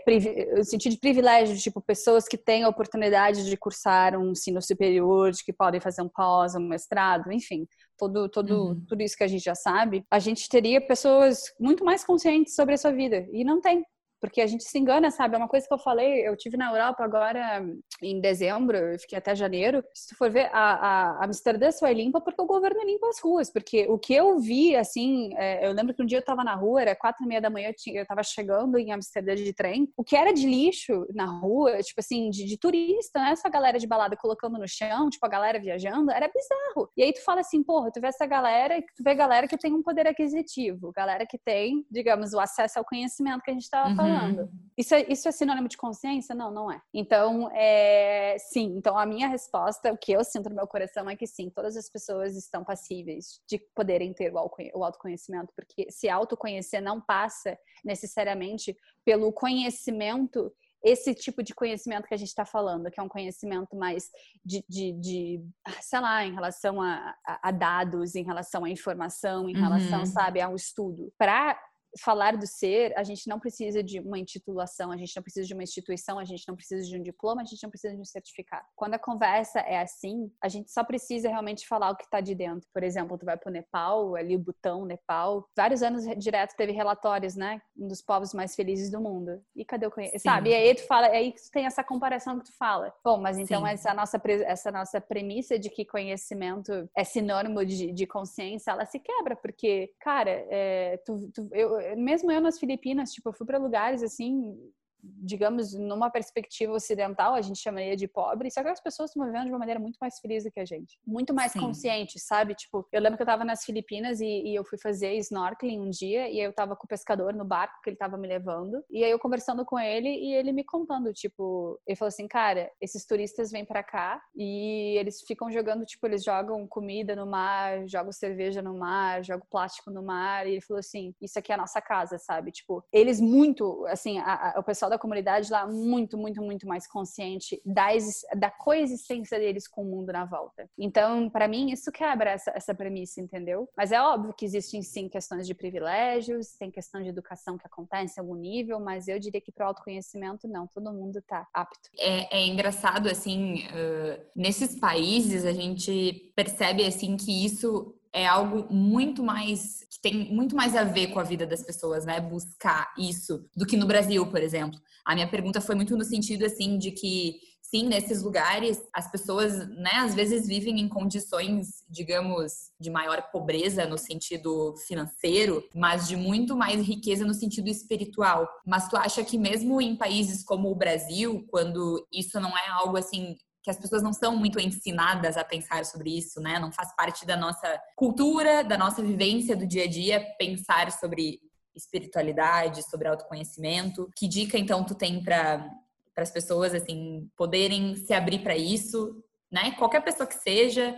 no sentido de privilégio, tipo pessoas que têm a oportunidade de cursar um ensino superior, de que podem fazer um pós, um mestrado, enfim, todo, todo, uhum. tudo isso que a gente já sabe, a gente teria pessoas muito mais conscientes sobre a sua vida. E não tem porque a gente se engana, sabe? É uma coisa que eu falei, eu tive na Europa agora em dezembro, eu fiquei até janeiro. Se tu for ver, a, a Amsterdã só é limpa porque o governo limpa as ruas. Porque o que eu vi, assim, é, eu lembro que um dia eu tava na rua, era quatro e meia da manhã, eu, tinha, eu tava chegando em Amsterdã de trem. O que era de lixo na rua, tipo assim, de, de turista, né? Essa galera de balada colocando no chão, tipo a galera viajando, era bizarro. E aí tu fala assim, porra, tu vê essa galera, tu vê galera que tem um poder aquisitivo, galera que tem, digamos, o acesso ao conhecimento que a gente tava uhum. falando falando. Isso é, isso é sinônimo de consciência? Não, não é. Então, é, sim. Então, a minha resposta, o que eu sinto no meu coração é que sim, todas as pessoas estão passíveis de poderem ter o autoconhecimento, porque se autoconhecer não passa necessariamente pelo conhecimento esse tipo de conhecimento que a gente está falando, que é um conhecimento mais de, de, de, sei lá, em relação a, a, dados, em relação à informação, em relação, uhum. sabe, ao estudo. Para falar do ser, a gente não precisa de uma intitulação, a gente não precisa de uma instituição, a gente não precisa de um diploma, a gente não precisa de um certificado. Quando a conversa é assim, a gente só precisa realmente falar o que está de dentro. Por exemplo, tu vai para o Nepal, ali o Butão, Nepal, vários anos direto teve relatórios, né, um dos povos mais felizes do mundo. E cadê o conhecimento? Sabe? E aí tu fala, aí tu tem essa comparação que tu fala. Bom, mas então essa nossa essa nossa premissa de que conhecimento é sinônimo de, de consciência, ela se quebra porque, cara, é, tu, tu, eu, mesmo eu nas Filipinas, tipo, eu fui para lugares assim digamos, numa perspectiva ocidental, a gente chamaria de pobre, só que as pessoas estão vivendo de uma maneira muito mais feliz do que a gente. Muito mais Sim. consciente, sabe? Tipo, eu lembro que eu tava nas Filipinas e, e, eu fui fazer snorkeling um dia e eu tava com o pescador no barco que ele tava me levando. E aí eu conversando com ele e ele me contando, tipo, ele falou assim, cara, esses turistas vêm para cá e eles ficam jogando, tipo, eles jogam comida no mar, jogam cerveja no mar, jogam plástico no mar. E ele falou assim, isso aqui é a nossa casa, sabe? Tipo, eles muito, assim, a, a, o pessoal da comunidade lá muito, muito, muito mais consciente da, da coexistência deles com o mundo na volta. Então, para mim, isso quebra essa, essa premissa, entendeu? Mas é óbvio que existem sim questões de privilégios, tem questão de educação que acontece em algum nível, mas eu diria que para o autoconhecimento, não, todo mundo está apto. É, é engraçado, assim, uh, nesses países a gente percebe, assim, que isso é algo muito mais que tem muito mais a ver com a vida das pessoas, né? Buscar isso do que no Brasil, por exemplo. A minha pergunta foi muito no sentido assim de que sim, nesses lugares as pessoas, né, às vezes vivem em condições, digamos, de maior pobreza no sentido financeiro, mas de muito mais riqueza no sentido espiritual. Mas tu acha que mesmo em países como o Brasil, quando isso não é algo assim que as pessoas não são muito ensinadas a pensar sobre isso, né? Não faz parte da nossa cultura, da nossa vivência do dia a dia pensar sobre espiritualidade, sobre autoconhecimento. Que dica então tu tem para para as pessoas assim poderem se abrir para isso, né? Qualquer pessoa que seja,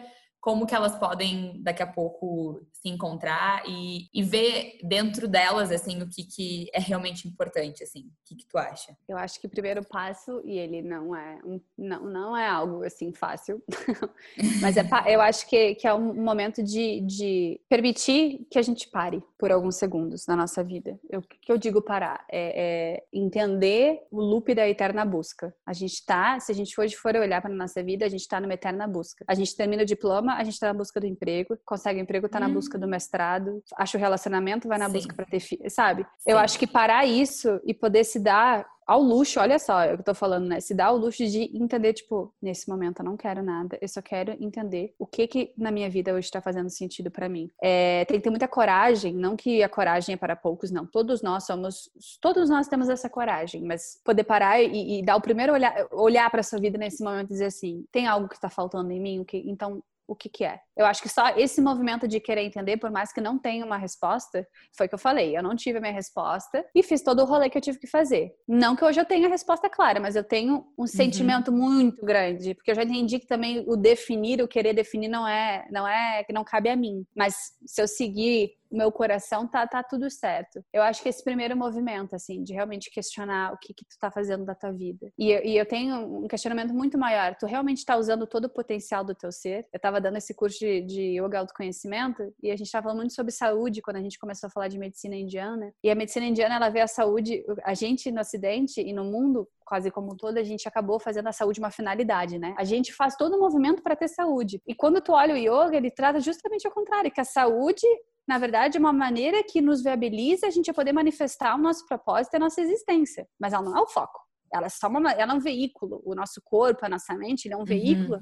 como que elas podem daqui a pouco se encontrar e, e ver dentro delas assim o que, que é realmente importante assim. O que, que tu acha? Eu acho que o primeiro passo e ele não é um, não, não é algo assim fácil mas é, eu acho que, que é um momento de, de permitir que a gente pare por alguns segundos na nossa vida. O que eu digo parar? É, é entender o loop da eterna busca. A gente está se a gente hoje for olhar para nossa vida a gente está numa eterna busca. A gente termina o diploma a gente tá na busca do emprego, consegue emprego, tá na busca do mestrado, acha o relacionamento, vai na Sim. busca para ter filho, sabe? Sim. Eu acho que parar isso e poder se dar ao luxo, olha só, é o que eu tô falando, né? Se dar ao luxo de entender, tipo, nesse momento eu não quero nada, eu só quero entender o que que na minha vida hoje tá fazendo sentido para mim. É, tem que ter muita coragem, não que a coragem é para poucos, não. Todos nós somos, todos nós temos essa coragem, mas poder parar e, e dar o primeiro olhar, olhar para sua vida nesse momento e dizer assim, tem algo que tá faltando em mim, o que, então o que, que é. Eu acho que só esse movimento de querer entender, por mais que não tenha uma resposta, foi o que eu falei. Eu não tive a minha resposta e fiz todo o rolê que eu tive que fazer. Não que hoje eu tenha a resposta clara, mas eu tenho um sentimento muito grande, porque eu já entendi que também o definir, o querer definir não é, não é que não cabe a mim. Mas se eu seguir o meu coração tá, tá tudo certo. Eu acho que esse primeiro movimento, assim, de realmente questionar o que que tu tá fazendo da tua vida. E, eu- e eu tenho um questionamento muito maior. Tu realmente tá usando todo o potencial do teu ser? Eu tava dando esse curso de, de yoga autoconhecimento e a gente tava falando muito sobre saúde quando a gente começou a falar de medicina indiana. E a medicina indiana, ela vê a saúde, a gente no ocidente e no mundo quase como um todo, a gente acabou fazendo a saúde uma finalidade, né? A gente faz todo o movimento para ter saúde. E quando tu olha o yoga, ele trata justamente ao contrário, que a saúde na verdade, é uma maneira que nos viabiliza a gente poder manifestar o nosso propósito e a nossa existência. Mas ela não é o foco. Ela é só uma, ela é um veículo. O nosso corpo, a nossa mente, ele é um veículo.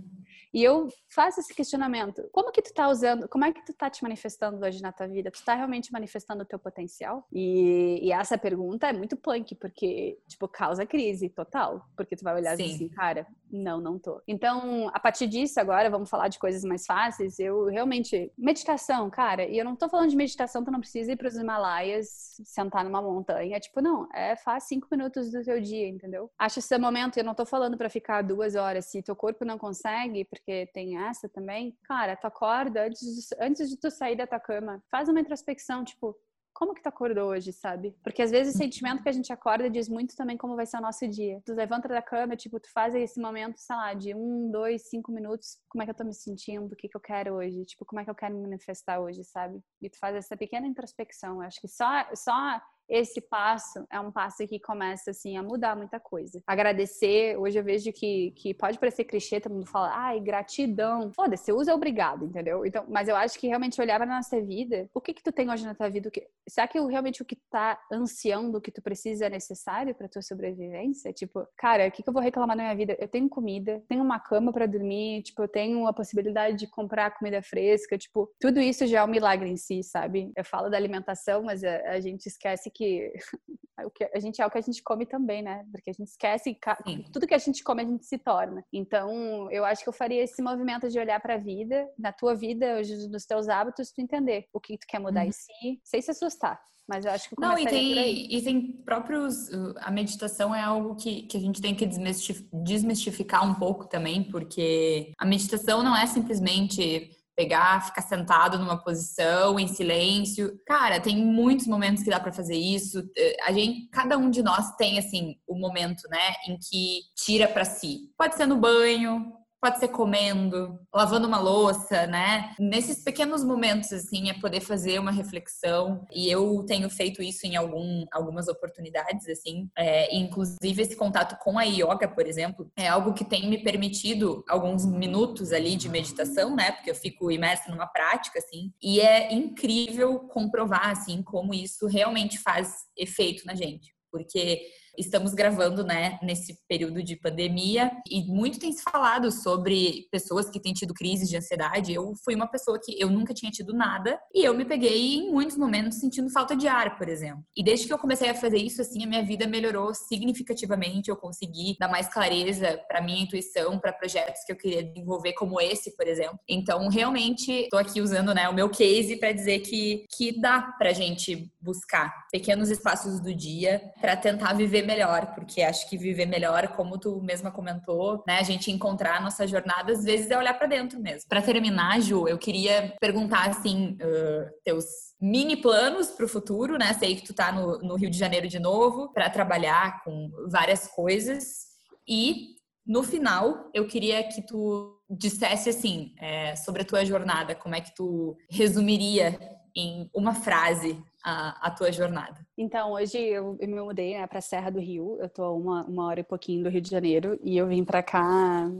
E eu faço esse questionamento. Como que tu tá usando, como é que tu tá te manifestando hoje na tua vida? Tu tá realmente manifestando o teu potencial? E, e essa pergunta é muito punk, porque, tipo, causa crise total. Porque tu vai olhar Sim. assim, cara, não, não tô. Então, a partir disso, agora, vamos falar de coisas mais fáceis. Eu realmente. Meditação, cara, e eu não tô falando de meditação, tu não precisa ir pros Himalaias, sentar numa montanha. Tipo, não, é faz cinco minutos do teu dia, entendeu? Acho esse momento, eu não tô falando pra ficar duas horas. Se teu corpo não consegue, porque tem essa também, cara, tu acorda antes de, antes de tu sair da tua cama, faz uma introspecção, tipo, como que tu acordou hoje, sabe? Porque às vezes o sentimento que a gente acorda diz muito também como vai ser o nosso dia. Tu levanta da cama, tipo, tu faz esse momento, sei lá, de um, dois, cinco minutos. Como é que eu tô me sentindo? O que que eu quero hoje? Tipo, como é que eu quero me manifestar hoje, sabe? E tu faz essa pequena introspecção. Eu acho que só, só esse passo é um passo que começa assim a mudar muita coisa. Agradecer, hoje eu vejo que, que pode parecer clichê, todo mundo fala, ai, gratidão. Foda-se, usa obrigado, entendeu? Então, mas eu acho que realmente olhar pra nossa vida, o que que tu tem hoje na tua vida? O que, será que realmente o que tá ansiando, o que tu precisa é necessário pra tua sobrevivência? Tipo, cara, o que que eu vou reclamar na minha vida? Eu tenho comida, tenho uma cama pra dormir, tipo, eu tenho a possibilidade de comprar comida fresca, tipo, tudo isso já é um milagre em si, sabe? Eu falo da alimentação, mas a, a gente esquece que a gente é o que a gente come também, né? Porque a gente esquece Sim. tudo que a gente come a gente se torna. Então, eu acho que eu faria esse movimento de olhar pra vida, na tua vida, nos teus hábitos, tu entender o que tu quer mudar em si, sem se assustar. Mas eu acho que Não, e tem, e tem próprios. uh, A meditação é algo que, que a gente tem que desmistif- desmistificar um pouco também, porque a meditação não é simplesmente pegar, ficar sentado numa posição em silêncio. Cara, tem muitos momentos que dá pra fazer isso. Eh, A gente, cada um de nós tem assim o momento, né, em que tira pra si. Pode ser no banho, pode ser comendo, lavando uma louça, né? Nesses pequenos momentos, assim, é poder fazer uma reflexão. E eu tenho feito isso em algum, algumas oportunidades, assim. É, inclusive, esse contato com a yoga, por exemplo, é algo que tem me permitido alguns minutos ali de meditação, né? Porque eu fico imersa numa prática, assim. E é incrível comprovar, assim, como isso realmente faz efeito na gente. Porque estamos gravando, né, nesse período de pandemia e muito tem se falado sobre pessoas que têm tido crises de ansiedade. Eu fui uma pessoa que eu nunca tinha tido nada e eu me peguei em muitos momentos sentindo falta de ar, por exemplo. E desde que eu comecei a fazer isso, assim, a minha vida melhorou significativamente. Eu consegui dar mais clareza para minha intuição, para projetos que eu queria desenvolver, como esse, por exemplo. Então, realmente, estou aqui usando, né, o meu case para dizer que que dá pra gente buscar pequenos espaços do dia para tentar viver melhor, porque acho que viver melhor, como tu mesma comentou, né, a gente encontrar a nossa jornada às vezes é olhar para dentro mesmo. Para terminar, Ju, eu queria perguntar assim, uh, teus mini planos para o futuro, né? Sei que tu tá no, no Rio de Janeiro de novo para trabalhar com várias coisas e no final eu queria que tu dissesse assim é, sobre a tua jornada, como é que tu resumiria em uma frase a, a tua jornada? Então, hoje eu, eu me mudei né, para a Serra do Rio. Eu tô uma, uma hora e pouquinho do Rio de Janeiro e eu vim para cá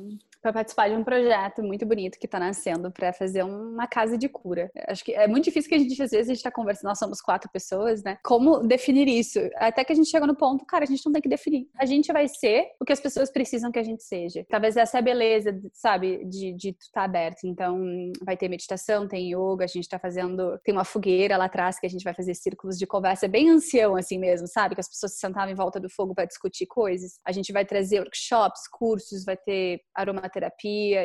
para participar de um projeto muito bonito que está nascendo para fazer uma casa de cura. Acho que é muito difícil que a gente, às vezes, a gente está conversando, nós somos quatro pessoas, né? Como definir isso? Até que a gente chega no ponto, cara, a gente não tem que definir. A gente vai ser o que as pessoas precisam que a gente seja. Talvez essa é a beleza, sabe, de, estar tá aberto. Então, vai ter meditação, tem yoga, a gente está fazendo, tem uma fogueira lá atrás que a gente vai fazer círculos de conversa bem ancião, assim mesmo, sabe? Que as pessoas se sentavam em volta do fogo para discutir coisas. A gente vai trazer workshops, cursos, vai ter aromaterapia.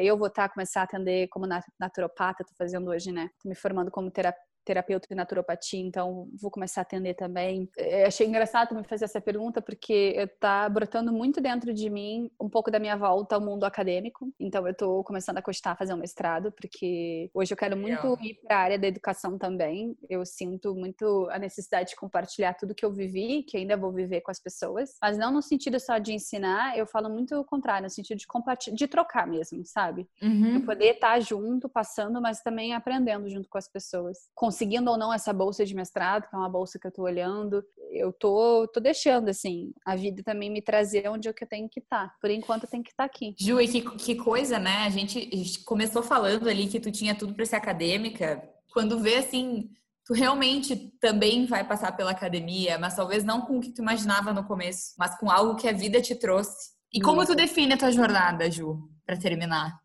Eu vou estar tá, começar a atender como naturopata, tô fazendo hoje, né? Tô me formando como terapeuta terapeuta de naturopatia, então vou começar a atender também. Eu achei engraçado me fazer essa pergunta porque está brotando muito dentro de mim um pouco da minha volta ao mundo acadêmico. Então eu estou começando a costar fazer um mestrado porque hoje eu quero muito ir para a área da educação também. Eu sinto muito a necessidade de compartilhar tudo que eu vivi, que ainda vou viver com as pessoas, mas não no sentido só de ensinar, eu falo muito o contrário, no sentido de compartilhar, de trocar mesmo, sabe? Uhum. poder estar tá junto, passando, mas também aprendendo junto com as pessoas conseguindo ou não essa bolsa de mestrado, que é uma bolsa que eu tô olhando, eu tô, tô deixando, assim, a vida também me trazer onde é que eu tenho que estar. Tá. Por enquanto, eu tenho que estar tá aqui. Ju, e que, que coisa, né? A gente, a gente começou falando ali que tu tinha tudo para ser acadêmica. Quando vê, assim, tu realmente também vai passar pela academia, mas talvez não com o que tu imaginava no começo, mas com algo que a vida te trouxe. E como tu define a tua jornada, Ju, para terminar?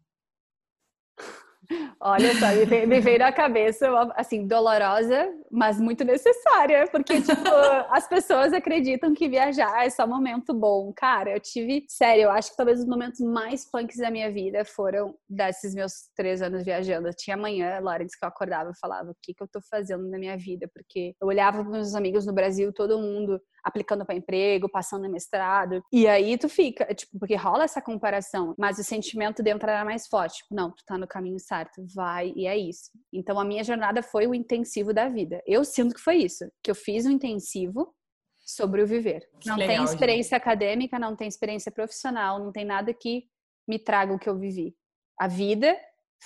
Olha só, me veio, me veio na cabeça, assim, dolorosa, mas muito necessária, porque, tipo, as pessoas acreditam que viajar é só momento bom. Cara, eu tive, sério, eu acho que talvez os momentos mais punks da minha vida foram desses meus três anos viajando. Eu tinha manhã, Lawrence, que eu acordava e falava, o que, que eu tô fazendo na minha vida? Porque eu olhava para meus amigos no Brasil, todo mundo aplicando para emprego, passando em mestrado. E aí tu fica, tipo, porque rola essa comparação, mas o sentimento dentro era mais forte. Tipo, não, tu tá no caminho certo, vai e é isso. Então a minha jornada foi o intensivo da vida. Eu sinto que foi isso, que eu fiz um intensivo sobre o viver. Não legal, tem experiência gente. acadêmica, não tem experiência profissional, não tem nada que me traga o que eu vivi. A vida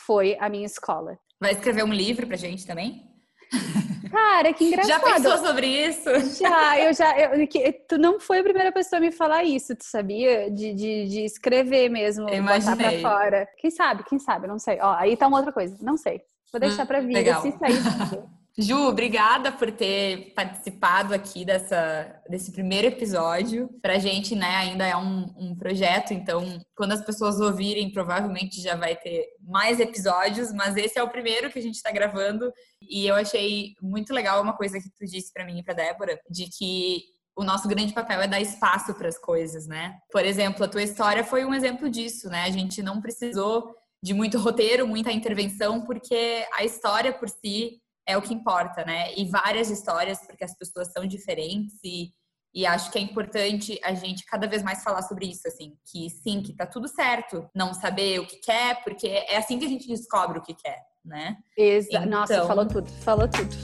foi a minha escola. Vai escrever um livro pra gente também? Cara, que engraçado. Já pensou sobre isso? Já, eu já. Eu, que, tu não foi a primeira pessoa a me falar isso, tu sabia? De, de, de escrever mesmo, eu botar pra fora. Quem sabe, quem sabe, não sei. Ó, aí tá uma outra coisa, não sei. Vou deixar pra vir, se sair. Ju, obrigada por ter participado aqui dessa, desse primeiro episódio. Pra gente, né, ainda é um, um projeto, então quando as pessoas ouvirem, provavelmente já vai ter mais episódios, mas esse é o primeiro que a gente tá gravando. E eu achei muito legal uma coisa que tu disse para mim e pra Débora, de que o nosso grande papel é dar espaço para as coisas, né? Por exemplo, a tua história foi um exemplo disso, né? A gente não precisou de muito roteiro, muita intervenção, porque a história por si é o que importa, né? E várias histórias, porque as pessoas são diferentes e, e acho que é importante a gente cada vez mais falar sobre isso, assim, que sim, que tá tudo certo não saber o que quer, porque é assim que a gente descobre o que quer, né? Exato. Então... Nossa, falou tudo, falou tudo.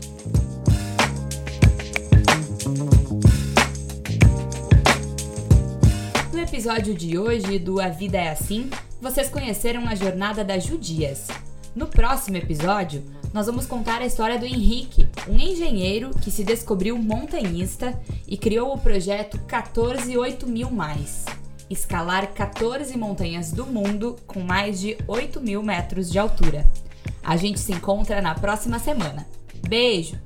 No episódio de hoje do A Vida é Assim, vocês conheceram a jornada da Judias. No próximo episódio, nós vamos contar a história do Henrique, um engenheiro que se descobriu montanhista e criou o projeto 14 mil mais. Escalar 14 montanhas do mundo com mais de 8 mil metros de altura. A gente se encontra na próxima semana. Beijo!